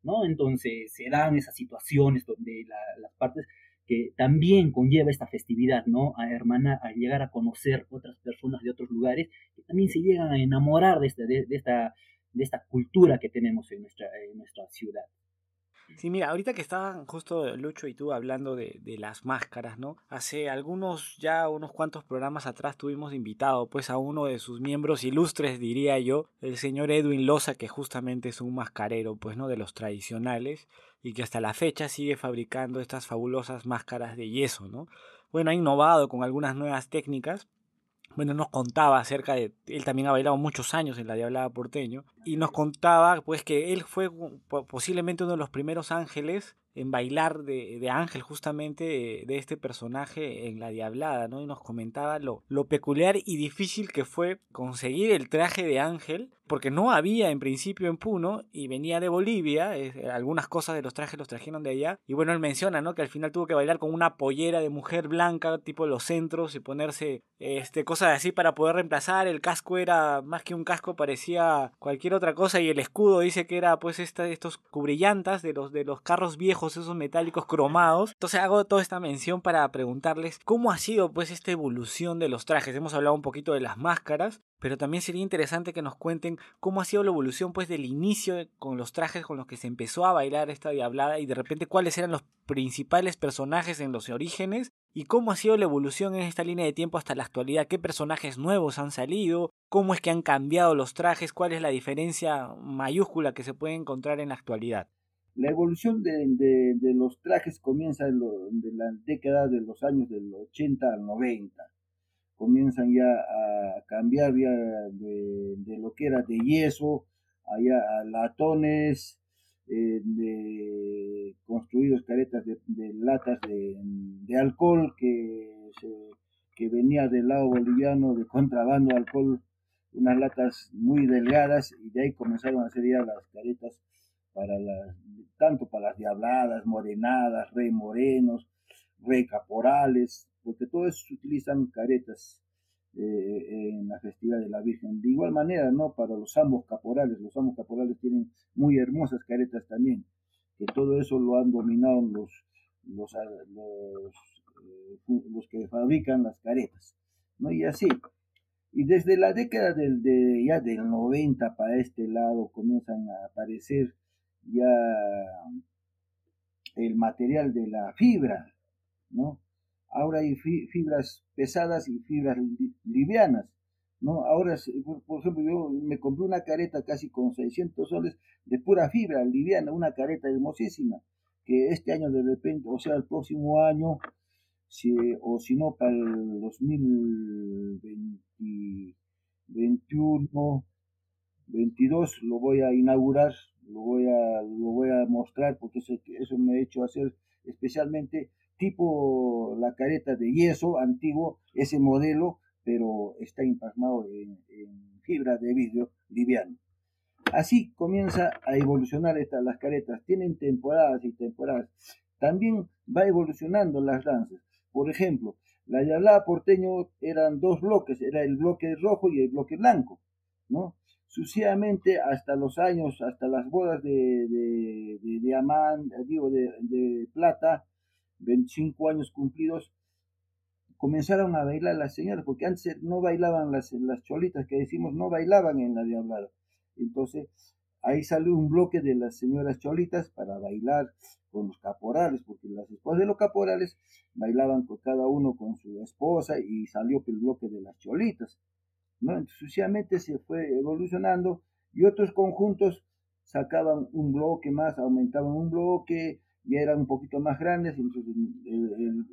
¿no? Entonces se dan esas situaciones donde la, las partes que también conlleva esta festividad, ¿no? A hermana, a llegar a conocer otras personas de otros lugares que también se llegan a enamorar de esta, de, de esta, de esta cultura que tenemos en nuestra, en nuestra ciudad. Sí, mira, ahorita que estaban justo Lucho y tú hablando de, de, las máscaras, ¿no? Hace algunos, ya unos cuantos programas atrás tuvimos invitado pues a uno de sus miembros ilustres, diría yo, el señor Edwin Loza, que justamente es un mascarero, pues, ¿no? De los tradicionales y que hasta la fecha sigue fabricando estas fabulosas máscaras de yeso, ¿no? Bueno, ha innovado con algunas nuevas técnicas, bueno, nos contaba acerca de, él también ha bailado muchos años en la Diablada Porteño, y nos contaba pues que él fue posiblemente uno de los primeros ángeles en bailar de, de Ángel, justamente de, este personaje en La Diablada, ¿no? Y nos comentaba lo, lo peculiar y difícil que fue conseguir el traje de Ángel porque no había en principio en Puno y venía de Bolivia, algunas cosas de los trajes los trajeron de allá, y bueno, él menciona, ¿no? Que al final tuvo que bailar con una pollera de mujer blanca, tipo los centros, y ponerse este, cosas así para poder reemplazar, el casco era más que un casco, parecía cualquier otra cosa, y el escudo dice que era pues esta, estos cubrillantas de los, de los carros viejos, esos metálicos cromados, entonces hago toda esta mención para preguntarles cómo ha sido pues esta evolución de los trajes, hemos hablado un poquito de las máscaras, pero también sería interesante que nos cuenten cómo ha sido la evolución pues del inicio con los trajes con los que se empezó a bailar esta diablada y de repente cuáles eran los principales personajes en los orígenes y cómo ha sido la evolución en esta línea de tiempo hasta la actualidad, qué personajes nuevos han salido, cómo es que han cambiado los trajes, cuál es la diferencia mayúscula que se puede encontrar en la actualidad. La evolución de, los trajes comienza en de la década de los años del 80 al 90 comienzan ya a cambiar de, lo que era de yeso allá a latones, eh, de construidos caretas de, latas de, alcohol que, que venía del lado boliviano de contrabando alcohol, unas latas muy delgadas y de ahí comenzaron a hacer ya las caretas para las, tanto para las diabladas, morenadas, rey morenos, rey caporales, porque todos utilizan caretas eh, en la festividad de la Virgen. De igual manera, ¿no? Para los ambos caporales, los ambos caporales tienen muy hermosas caretas también, que todo eso lo han dominado los, los, ah, eh, los, que fabrican las caretas, ¿no? Y así. Y desde la década del, de, ya del 90 para este lado comienzan a aparecer ya el material de la fibra, ¿no? Ahora hay fibras pesadas y fibras livianas, ¿no? Ahora, por ejemplo, yo me compré una careta casi con 600 soles de pura fibra liviana, una careta hermosísima, que este año de repente, o sea, el próximo año, si, o si no, para el 2021, 22, lo voy a inaugurar, lo voy a, lo voy a mostrar, porque eso, eso me ha hecho hacer especialmente tipo la careta de yeso antiguo, ese modelo, pero está impasmado en, fibra de vidrio liviano. Así comienza a evolucionar estas las caretas. Tienen temporadas y temporadas. También va evolucionando las danzas. Por ejemplo, la yalá porteño eran dos bloques, era el bloque rojo y el bloque blanco, ¿no? Sucesivamente hasta los años, hasta las bodas de, de, de, digo, de, de plata, 25 años cumplidos, comenzaron a bailar las señoras, porque antes no bailaban las, las cholitas que decimos, no bailaban en la diablada. Entonces, ahí salió un bloque de las señoras cholitas para bailar con los caporales, porque las esposas de los caporales bailaban con cada uno con su esposa y salió el bloque de las cholitas. ¿no? Entonces, sucesivamente se fue evolucionando y otros conjuntos sacaban un bloque más, aumentaban un bloque, ya eran un poquito más grandes, entonces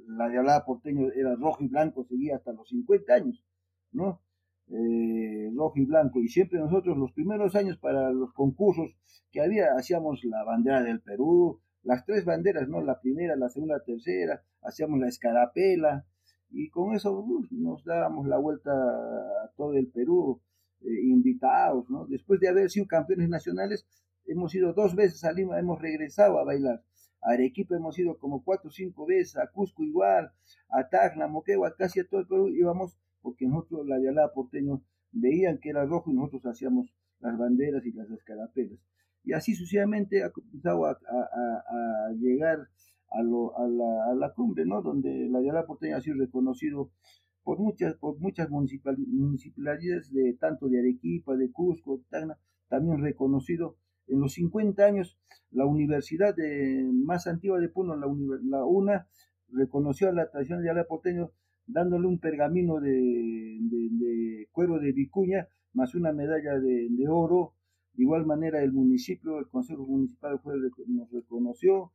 la diablada porteño era rojo y blanco, seguía hasta los 50 años, ¿no? Eh, rojo y blanco, y siempre nosotros los primeros años para los concursos que había, hacíamos la bandera del Perú, las tres banderas, ¿no? La primera, la segunda, la tercera, hacíamos la escarapela, y con eso nos dábamos la vuelta a todo el Perú, eh, invitados, ¿no? Después de haber sido campeones nacionales, hemos ido dos veces a Lima, hemos regresado a bailar. A Arequipa hemos ido como cuatro o cinco veces, a Cusco igual, a Tacna, Moquegua, casi a todo el Perú íbamos, porque nosotros, la dialada porteño, veían que era rojo y nosotros hacíamos las banderas y las escarapelas. Y así sucesivamente ha comenzado a, llegar a, la, cumbre, ¿no? Donde la dialada porteña ha sido reconocido por muchas, por muchas municipalidades de tanto de Arequipa, de Cusco, Tacna, también reconocido en los 50 años, la universidad más antigua de Puno, la, UNA, reconoció a la tradición de Ala Porteño dándole un pergamino de, cuero de vicuña más una medalla de, oro. De igual manera el municipio, el Consejo Municipal nos reconoció,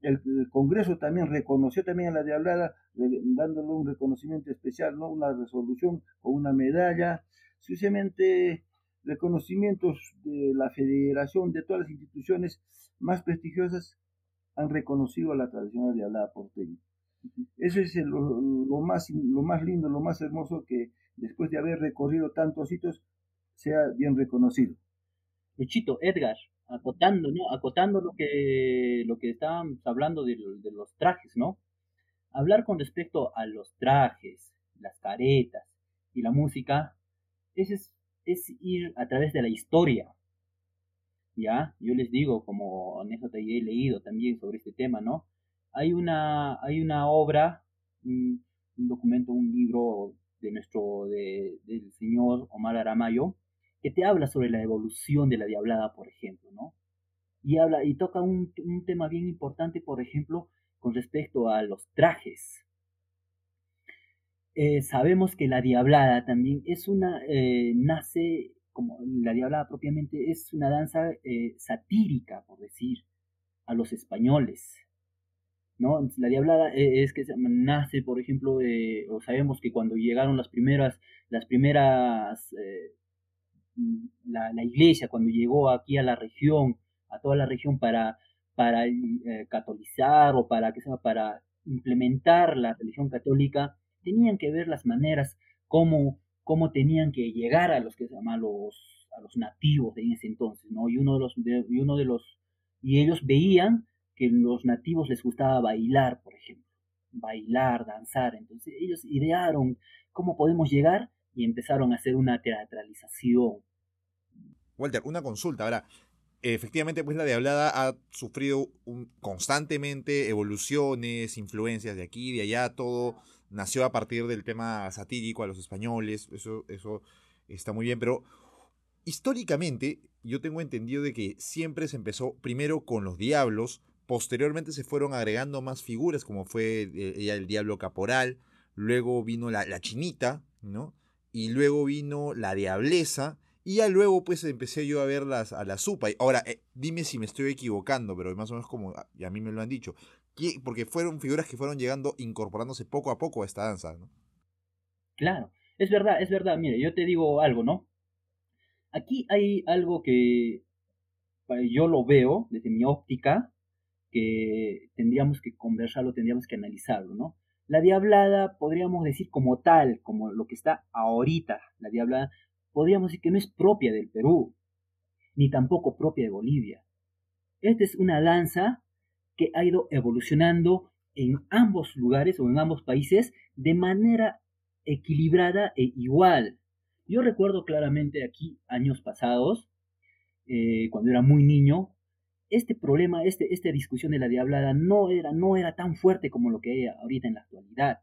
el, Congreso también reconoció también a la Diablada, dándole un reconocimiento especial, ¿no? una resolución o una medalla. Sucesivamente reconocimientos de la federación, de todas las instituciones más prestigiosas, han reconocido a la tradicional diablada porteña. Eso es lo, más, lo más lindo, lo más hermoso que después de haber recorrido tantos sitios sea bien reconocido. Luchito, Edgar, acotando, ¿no? Acotando lo que, lo que estábamos hablando de, los trajes, ¿no? Hablar con respecto a los trajes, las caretas y la música, es, es ir a través de la historia. ¿Ya? Yo les digo, como anécdota y he leído también sobre este tema, ¿no? Hay una, hay una obra, un, documento, un libro de nuestro, de, del señor Omar Aramayo, que te habla sobre la evolución de la diablada, por ejemplo, ¿no? Y habla, y toca un, tema bien importante, por ejemplo, con respecto a los trajes. Eh, sabemos que la diablada también es una, eh, nace, como la diablada propiamente, es una danza eh, satírica, por decir, a los españoles. ¿no? La diablada es que nace, por ejemplo, o sabemos que cuando llegaron las primeras, las primeras Mm, la, iglesia cuando llegó aquí a la región, a toda la región para, para eh, catolizar o para, que sea, para implementar la religión católica, tenían que ver las maneras cómo, cómo tenían que llegar a los que se llaman los, a los nativos de ese entonces, ¿no? Y uno de los, y uno de los, y ellos veían que los nativos les gustaba bailar, por ejemplo, bailar, danzar, entonces ellos idearon cómo podemos llegar y empezaron a hacer una teatralización. Walter, una consulta. Ahora, efectivamente, pues la de hablada ha sufrido constantemente evoluciones, influencias de aquí, de allá, todo nació a partir del tema satírico a los españoles, eso, eso está muy bien, pero históricamente yo tengo entendido de que siempre se empezó primero con los diablos, posteriormente se fueron agregando más figuras, como fue eh, el diablo caporal, luego vino la, la chinita, ¿no? y luego vino la diableza, y ya luego pues empecé yo a verlas a la supa. Ahora, eh, dime si me estoy equivocando, pero más o menos como a, a mí me lo han dicho, porque fueron figuras que fueron llegando, incorporándose poco a poco a esta danza, ¿no? Claro, es verdad, es verdad. Mire, yo te digo algo, ¿no? Aquí hay algo que yo lo veo desde mi óptica, que tendríamos que conversarlo, tendríamos que analizarlo, ¿no? La diablada, podríamos decir como tal, como lo que está ahorita, la diablada, podríamos decir que no es propia del Perú, ni tampoco propia de Bolivia. Esta es una danza que ha ido evolucionando en ambos lugares o en ambos países de manera equilibrada e igual. Yo recuerdo claramente aquí años pasados, eh, cuando era muy niño, este problema, este, esta discusión de la diablada no era, no era tan fuerte como lo que hay ahorita en la actualidad.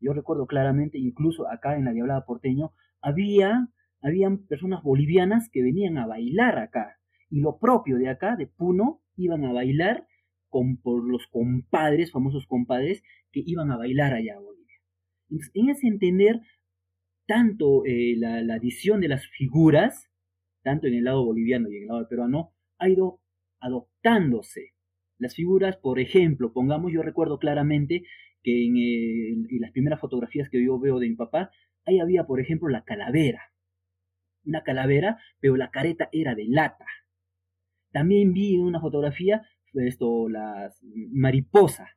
Yo recuerdo claramente, incluso acá en la diablada porteño, había, habían personas bolivianas que venían a bailar acá. Y lo propio de acá, de Puno, iban a bailar con, por los compadres, famosos compadres, que iban a bailar allá a Bolivia. Entonces, en ese entender, tanto eh, la, la adición de las figuras, tanto en el lado boliviano y en el lado peruano, ha ido adoptándose. Las figuras, por ejemplo, pongamos, yo recuerdo claramente que en, las primeras fotografías que yo veo de mi papá, ahí había, por ejemplo, la calavera. Una calavera, pero la careta era de lata. También vi en una fotografía esto, la mariposa.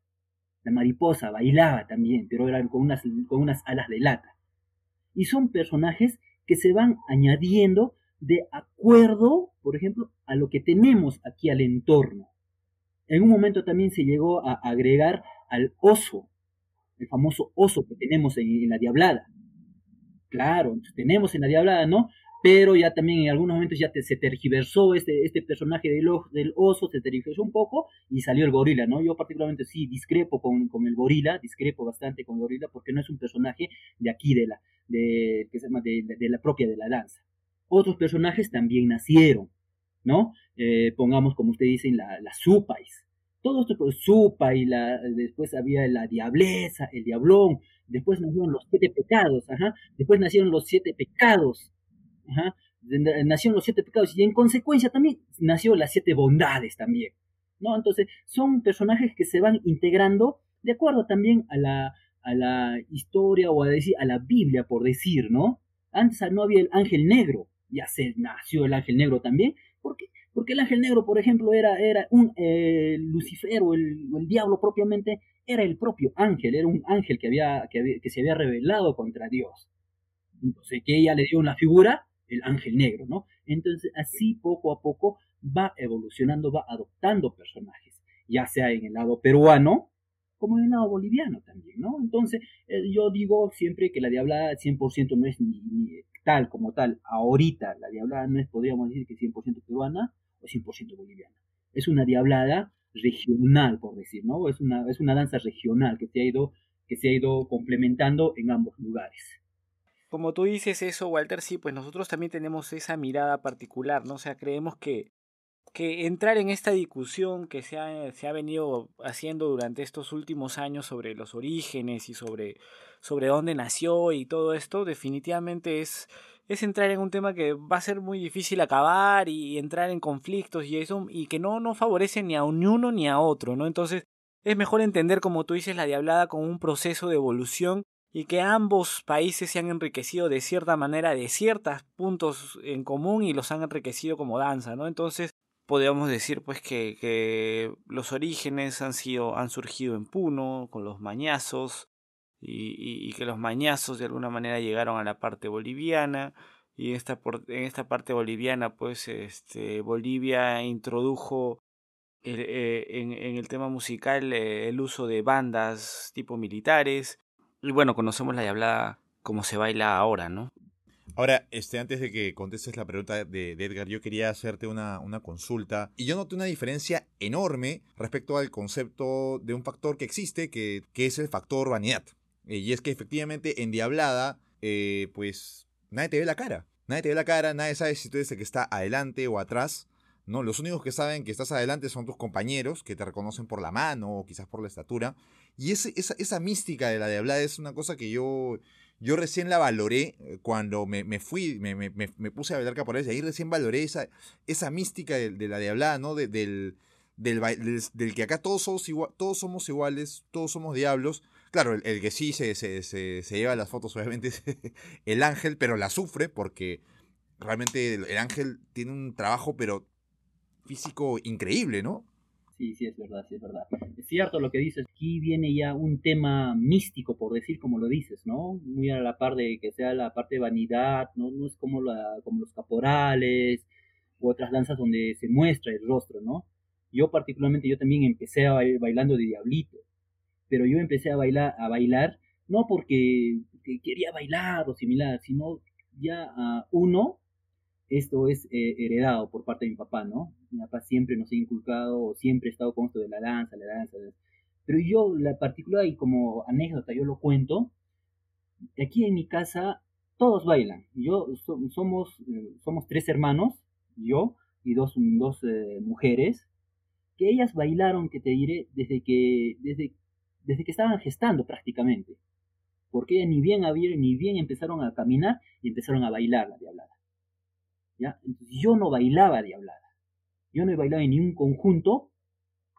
La mariposa bailaba también, pero era con unas, con unas alas de lata. Y son personajes que se van añadiendo de acuerdo, por ejemplo, a lo que tenemos aquí al entorno. En un momento también se llegó a agregar al oso, el famoso oso que tenemos en, la diablada. Claro, tenemos en la diablada, ¿no? Pero ya también en algunos momentos ya se tergiversó este, este personaje del, del, oso, se tergiversó un poco y salió el gorila, ¿no? Yo particularmente sí discrepo con, con, el gorila, discrepo bastante con el gorila porque no es un personaje de aquí, de la, de, que se llama de la propia de la danza otros personajes también nacieron, ¿no? Eh, pongamos, como usted dice, la, la Supais. Todo esto, pues, Supa y la, después había la Diableza, el Diablón, después nacieron los siete pecados, ajá, después nacieron los siete pecados, ajá, nacieron los siete pecados y en consecuencia también nació las siete bondades también, ¿no? Entonces, son personajes que se van integrando de acuerdo también a la, a la historia o a decir, a la Biblia, por decir, ¿no? Antes no había el ángel negro, ya se nació el ángel negro también, porque Porque el ángel negro, por ejemplo, era, era un eh, Lucifer o el, diablo propiamente, era el propio ángel, era un ángel que, había, que, que se había revelado contra Dios. Entonces, que ella le dio una figura, el ángel negro, ¿no? Entonces, así poco a poco va evolucionando, va adoptando personajes, ya sea en el lado peruano, como en el lado boliviano también, ¿no? Entonces, eh, yo digo siempre que la diablada 100% no es ni, tal como tal. Ahorita la diablada no es, podríamos decir que 100% peruana o 100% boliviana. Es una diablada regional, por decir, ¿no? Es una, es una danza regional que se ha ido, que se ha ido complementando en ambos lugares. Como tú dices eso, Walter, sí, pues nosotros también tenemos esa mirada particular, ¿no? O sea, creemos que que entrar en esta discusión que se ha, se ha venido haciendo durante estos últimos años sobre los orígenes y sobre, sobre dónde nació y todo esto, definitivamente es, es entrar en un tema que va a ser muy difícil acabar y entrar en conflictos y eso, y que no, no favorece ni a un uno ni a otro, ¿no? Entonces, es mejor entender, como tú dices, la diablada como un proceso de evolución y que ambos países se han enriquecido de cierta manera de ciertos puntos en común y los han enriquecido como danza, ¿no? Entonces, podríamos decir pues que, los orígenes han sido han surgido en Puno con los mañazos y, que los mañazos de alguna manera llegaron a la parte boliviana y esta, en esta parte boliviana pues este Bolivia introdujo eh, en, en, el tema musical eh, el uso de bandas tipo militares y bueno conocemos la hablada como se baila ahora no Ahora, este, antes de que contestes la pregunta de, Edgar, yo quería hacerte una, una, consulta. Y yo noté una diferencia enorme respecto al concepto de un factor que existe, que, que es el factor vanidad. Eh, y es que efectivamente en Diablada, eh, pues nadie te ve la cara. Nadie te ve la cara, nadie sabe si tú eres el que está adelante o atrás. ¿no? Los únicos que saben que estás adelante son tus compañeros, que te reconocen por la mano o quizás por la estatura. Y ese, esa, esa mística de la Diablada es una cosa que yo yo recién la valoré eh, cuando me, fui, me, me, me, puse a bailar caporal y ahí recién valoré esa, esa mística de, de la diablada, ¿no? del, del, del, que acá todos somos, igual, todos somos iguales, todos somos diablos. Claro, el, que sí se, se, se, lleva las fotos obviamente es el ángel, pero la sufre porque realmente el ángel tiene un trabajo, pero físico increíble, ¿no? Sí, sí, es verdad, sí, es verdad. Es cierto lo que dices, aquí viene ya un tema místico, por decir como lo dices, ¿no? Muy a la par de que sea la parte de vanidad, ¿no? No es como, la, como los caporales u otras danzas donde se muestra el rostro, ¿no? Yo particularmente, yo también empecé a bailar bailando de diablito, pero yo empecé a bailar, a bailar no porque, quería bailar o similar, sino ya a uno esto es eh, heredado por parte de mi papá, ¿no? Mi papá siempre nos ha inculcado, siempre ha estado con esto de la danza, la danza. Pero yo, la particular y como anécdota, yo lo cuento, aquí en mi casa todos bailan. Yo somos, eh, somos tres hermanos, yo y dos, dos eh, mujeres, que ellas bailaron, que te diré, desde que, desde, desde que estaban gestando prácticamente. Porque ellas ni bien, ni bien empezaron a caminar y empezaron a bailar la diablada. Yo no bailaba diablada. Yo no he bailado en ningún conjunto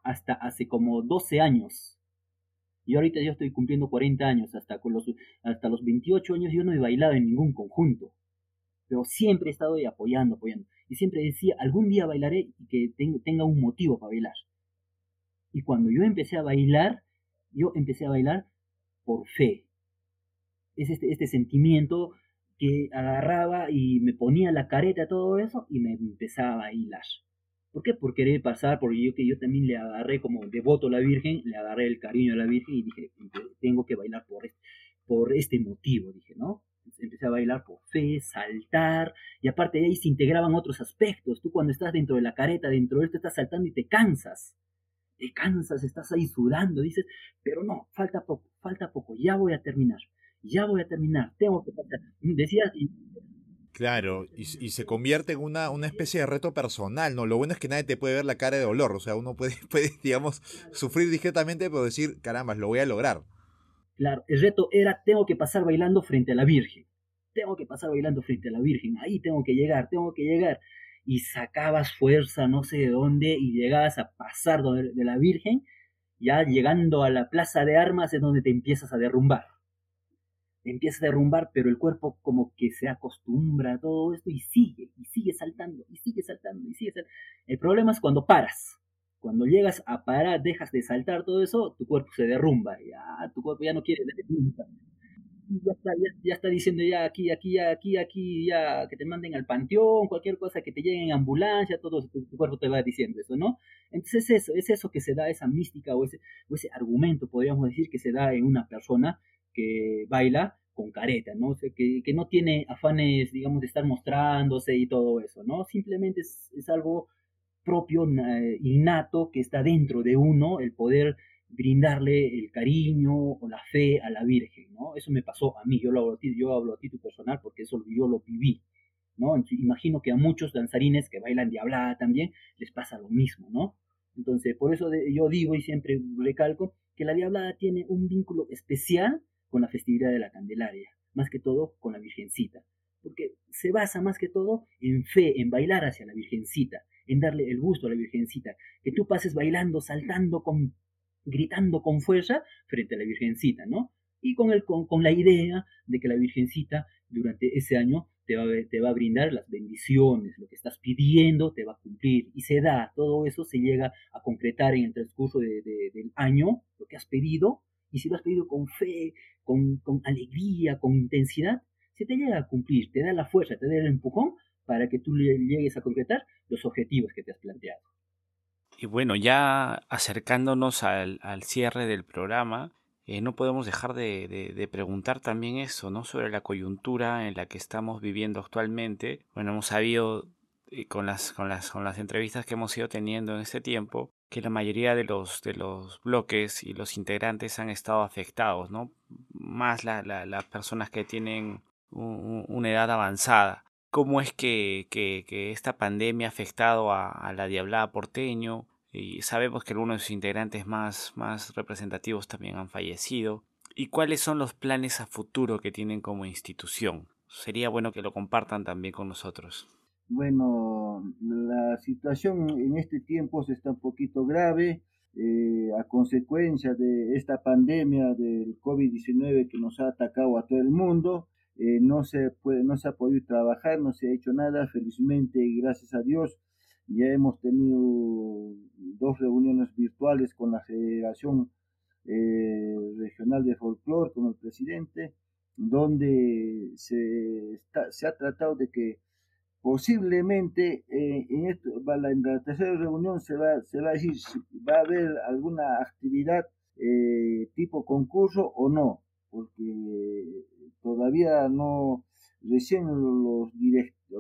hasta hace como 12 años. Y ahorita yo estoy cumpliendo 40 años, hasta, los, hasta los 28 años yo no he bailado en ningún conjunto. Pero siempre he estado apoyando, apoyando. Y siempre decía, algún día bailaré y que tenga un motivo para bailar. Y cuando yo empecé a bailar, yo empecé a bailar por fe. Es este, este sentimiento que agarraba y me ponía la careta, todo eso, y me empezaba a bailar. ¿Por qué? Por querer pasar, porque yo que yo también le agarré como devoto a la Virgen, le agarré el cariño a la Virgen y dije, tengo que bailar por este, por este motivo, dije, ¿no? Empecé a bailar por fe, saltar, y aparte de ahí se integraban otros aspectos. Tú cuando estás dentro de la careta, dentro de esto, estás saltando y te cansas. Te cansas, estás ahí sudando, dices, pero no, falta poco, falta poco, ya voy a terminar ya voy a terminar, tengo que pasar. Decías, y... Claro, y, se convierte en una, una especie de reto personal, ¿no? Lo bueno es que nadie te puede ver la cara de dolor, o sea, uno puede, puede digamos, sufrir discretamente, pero decir, caramba, lo voy a lograr. Claro, el reto era, tengo que pasar bailando frente a la Virgen, tengo que pasar bailando frente a la Virgen, ahí tengo que llegar, tengo que llegar. Y sacabas fuerza, no sé de dónde, y llegabas a pasar de la Virgen, ya llegando a la plaza de armas es donde te empiezas a derrumbar empieza a derrumbar, pero el cuerpo como que se acostumbra a todo esto y sigue, y sigue saltando, y sigue saltando, y sigue saltando. El problema es cuando paras. Cuando llegas a parar, dejas de saltar todo eso, tu cuerpo se derrumba, ya, tu cuerpo ya no quiere ya está, ya, está diciendo ya aquí, aquí, aquí, aquí, ya que te manden al panteón, cualquier cosa que te llegue en ambulancia, todo tu, cuerpo te va diciendo eso, ¿no? Entonces es eso, es eso que se da, esa mística o ese argumento, podríamos decir, que se da en una persona que baila con careta, ¿no? que, que, no tiene afanes, digamos, de estar mostrándose y todo eso, ¿no? Simplemente es, es algo propio, innato, que está dentro de uno, el poder brindarle el cariño o la fe a la Virgen, ¿no? Eso me pasó a mí, yo lo hablo a ti, yo hablo a título personal porque eso yo lo viví, ¿no? imagino que a muchos danzarines que bailan diablada también les pasa lo mismo, ¿no? Entonces, por eso yo digo y siempre recalco que la diablada tiene un vínculo especial con la festividad de la Candelaria, más que todo con la Virgencita, porque se basa más que todo en fe, en bailar hacia la Virgencita, en darle el gusto a la Virgencita, que tú pases bailando, saltando con gritando con fuerza frente a la Virgencita, ¿no? Y con, el, con, la idea de que la Virgencita durante ese año te va, te va a brindar las bendiciones, lo que estás pidiendo te va a cumplir y se da, todo eso se llega a concretar en el transcurso del año, lo que has pedido, y si lo has pedido con fe, con, con alegría, con intensidad, se te llega a cumplir, te da la fuerza, te da el empujón para que tú llegues a concretar los objetivos que te has planteado. Y bueno, ya acercándonos al, cierre del programa, eh, no podemos dejar de, preguntar también eso, ¿no? Sobre la coyuntura en la que estamos viviendo actualmente. Bueno, hemos sabido eh, con, las, con, las, con las entrevistas que hemos ido teniendo en este tiempo que la mayoría de los, de los bloques y los integrantes han estado afectados, ¿no? Más las personas que tienen una edad avanzada cómo es que, esta pandemia ha afectado a, la Diablada porteño. Y sabemos que algunos de sus integrantes más, más representativos también han fallecido. ¿Y cuáles son los planes a futuro que tienen como institución? Sería bueno que lo compartan también con nosotros. Bueno, la situación en este tiempo está un poquito grave eh, a consecuencia de esta pandemia del COVID-19 que nos ha atacado a todo el mundo. Eh, no, se puede, no se ha podido trabajar, no se ha hecho nada, felizmente y gracias a Dios ya hemos tenido dos reuniones virtuales con la Federación eh, Regional de Folclore, con el presidente, donde se, se ha tratado de que posiblemente eh, en, esto, en, la tercera reunión se va, se va a decir si va a haber alguna actividad tipo concurso o no, porque todavía no, recién los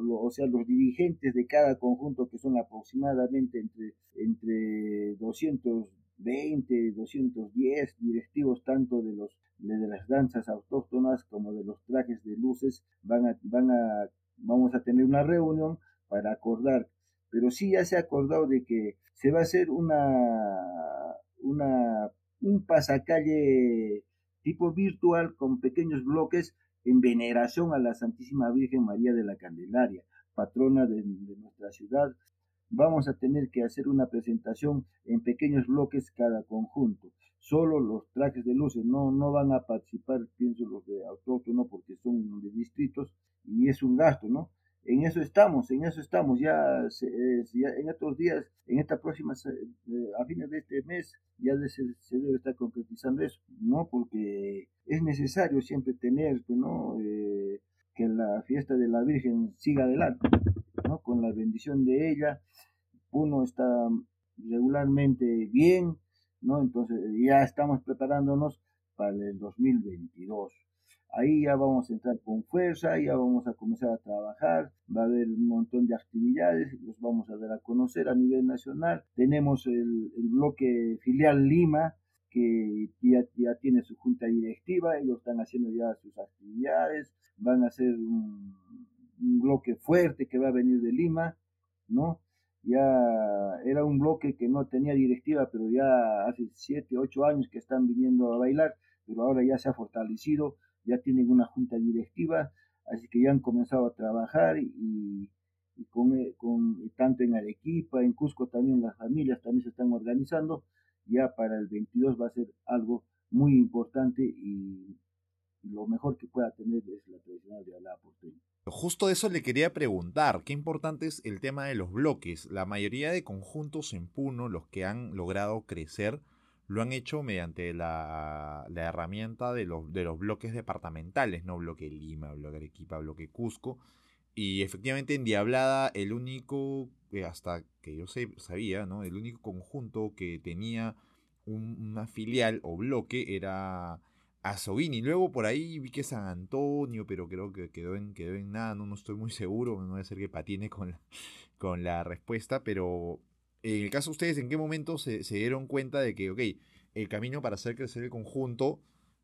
o sea, los dirigentes de cada conjunto, que son aproximadamente entre, entre 220, 210 directivos, tanto de, los, de las danzas autóctonas como de los trajes de luces, van a, van a, vamos a tener una reunión para acordar. Pero sí ya se ha acordado de que se va a hacer una, una, un pasacalle tipo virtual con pequeños bloques en veneración a la Santísima Virgen María de la Candelaria, patrona de, nuestra ciudad. Vamos a tener que hacer una presentación en pequeños bloques cada conjunto. Solo los trajes de luces no, no van a participar, pienso los de autóctono, porque son de distritos y es un gasto, ¿no? en eso estamos, en eso estamos. Ya, en estos días, en esta próxima, eh, a fines de este mes, ya se, debe estar concretizando eso, ¿no? Porque es necesario siempre tener, pues, ¿no? Eh, que la fiesta de la Virgen siga adelante, ¿no? Con la bendición de ella, uno está regularmente bien, ¿no? Entonces ya estamos preparándonos para el 2022. Ahí ya vamos a entrar con fuerza, ya vamos a comenzar a trabajar, va a haber un montón de actividades, los vamos a dar a conocer a nivel nacional. Tenemos el, bloque filial Lima, que ya, ya, tiene su junta directiva, ellos están haciendo ya sus actividades, van a hacer un, un, bloque fuerte que va a venir de Lima, ¿no? Ya era un bloque que no tenía directiva, pero ya hace 7, 8 años que están viniendo a bailar, pero ahora ya se ha fortalecido ya tienen una junta directiva, así que ya han comenzado a trabajar y, con, eh, con, tanto en Arequipa, en Cusco también las familias también se están organizando, ya para el 22 va a ser algo muy importante y, lo mejor que pueda tener es la tradicional diablada porteña. Justo eso le quería preguntar, qué importante es el tema de los bloques. La mayoría de conjuntos en Puno, los que han logrado crecer, lo han hecho mediante la, herramienta de los, de los bloques departamentales, ¿no? Bloque Lima, bloque Arequipa, bloque Cusco. Y efectivamente en Diablada el único, eh, hasta que yo sabía, ¿no? El único conjunto que tenía una filial o bloque era Azovini. Luego por ahí vi que San Antonio, pero creo que quedó en, quedó nada, no, estoy muy seguro, no a ser que patine con la, con la respuesta, pero en el caso de ustedes, ¿en qué momento se, dieron cuenta de que, ok, el camino para hacer crecer el conjunto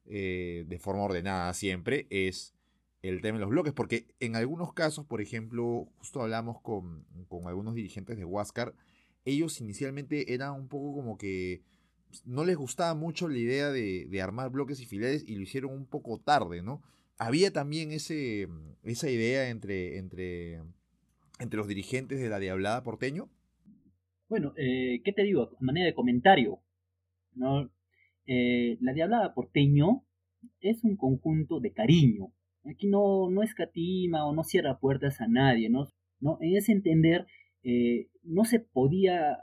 eh, de forma ordenada siempre es el tema de los bloques? Porque en algunos casos, por ejemplo, justo hablamos con, algunos dirigentes de Huáscar, ellos inicialmente eran un poco como que no les gustaba mucho la idea de, armar bloques y filiales y lo hicieron un poco tarde, ¿no? Había también ese, esa idea entre, entre, entre los dirigentes de la Diablada porteño. Bueno, eh, ¿qué te digo? A manera de comentario, ¿no? Eh, la Diablada Porteño es un conjunto de cariño. Aquí no, no escatima o no cierra puertas a nadie, ¿no? ¿No? En ese entender, eh, no se podía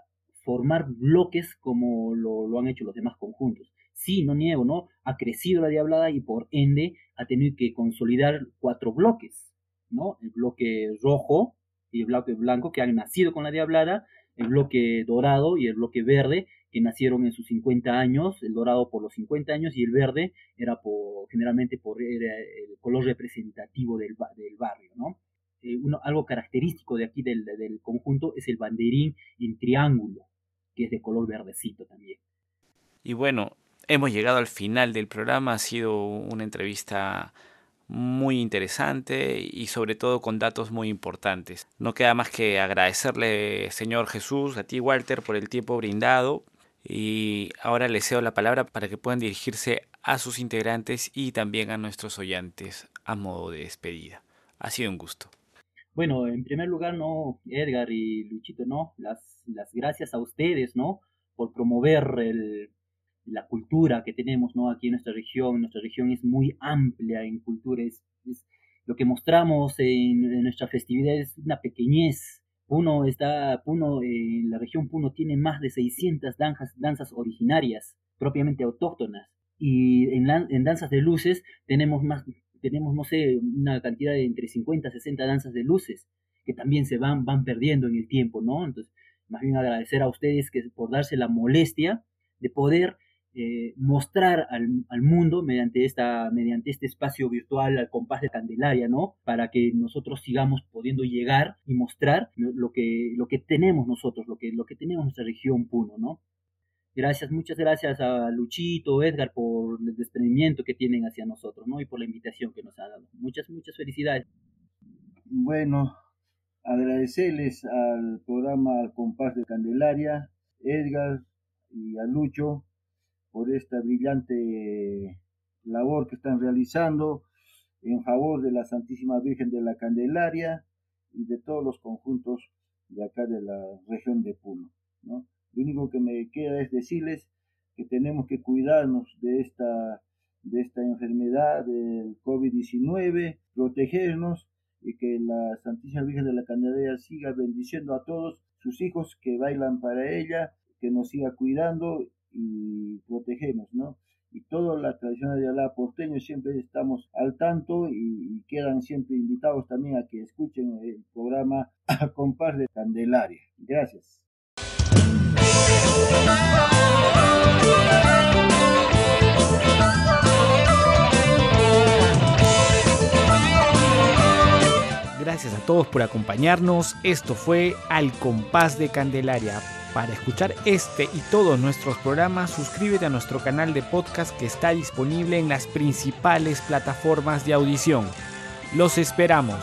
formar bloques como lo, han hecho los demás conjuntos. Sí, no niego, ¿no? Ha crecido la Diablada y por ende ha tenido que consolidar cuatro bloques, ¿no? El bloque rojo y el bloque blanco que han nacido con la Diablada el bloque dorado y el bloque verde, que nacieron en sus 50 años, el dorado por los 50 años y el verde era por, generalmente por el color representativo del, del barrio, ¿no? Eh, algo característico de aquí del conjunto es el banderín en triángulo, que es de color verdecito también. Y bueno, hemos llegado al final del programa, ha sido una entrevista muy interesante y sobre todo con datos muy importantes. No queda más que agradecerle, Señor Jesús, a ti Walter, por el tiempo brindado y ahora le cedo la palabra para que puedan dirigirse a sus integrantes y también a nuestros oyentes a modo de despedida. Ha sido un gusto. Bueno, en primer lugar, no, Edgar y Luchito, no, las, las gracias a ustedes, ¿no? Por promover el, la cultura que tenemos ¿no? aquí en nuestra región. Nuestra región es muy amplia en cultura, es, lo que mostramos en, nuestra festividad es una pequeñez. Puno está, Puno, en la región Puno tiene más de 600 danzas, danzas originarias, propiamente autóctonas. Y en, en danzas de luces tenemos más, tenemos, no sé, una cantidad de entre 50 y 60 danzas de luces que también se van, van perdiendo en el tiempo, ¿no? Entonces, más bien agradecer a ustedes que por darse la molestia de poder eh, mostrar al, mundo mediante, esta, mediante este espacio virtual al compás de Candelaria, ¿no? Para que nosotros sigamos pudiendo llegar y mostrar lo que, lo que tenemos nosotros, lo que, lo que tenemos en nuestra región Puno, ¿no? Gracias, muchas gracias a Luchito, Edgar, por el desprendimiento que tienen hacia nosotros, ¿no? Y por la invitación que nos han dado. Muchas, muchas felicidades. Bueno, agradecerles al programa Al Compás de Candelaria, Edgar y a Lucho por esta brillante labor que están realizando en favor de la Santísima Virgen de la Candelaria y de todos los conjuntos de acá de la región de Puno. ¿no? Lo único que me queda es decirles que tenemos que cuidarnos de esta, de esta enfermedad del COVID-19, protegernos y que la Santísima Virgen de la Candelaria siga bendiciendo a todos sus hijos que bailan para ella, que nos siga cuidando y protegemos, ¿no? Y toda la tradición de la porteño siempre estamos al tanto y, quedan siempre invitados también a que escuchen el programa compás de Candelaria. Gracias. Gracias a todos por acompañarnos. Esto fue Al compás de Candelaria para escuchar este y todos nuestros programas, suscríbete a nuestro canal de podcast que está disponible en las principales plataformas de audición. Los esperamos.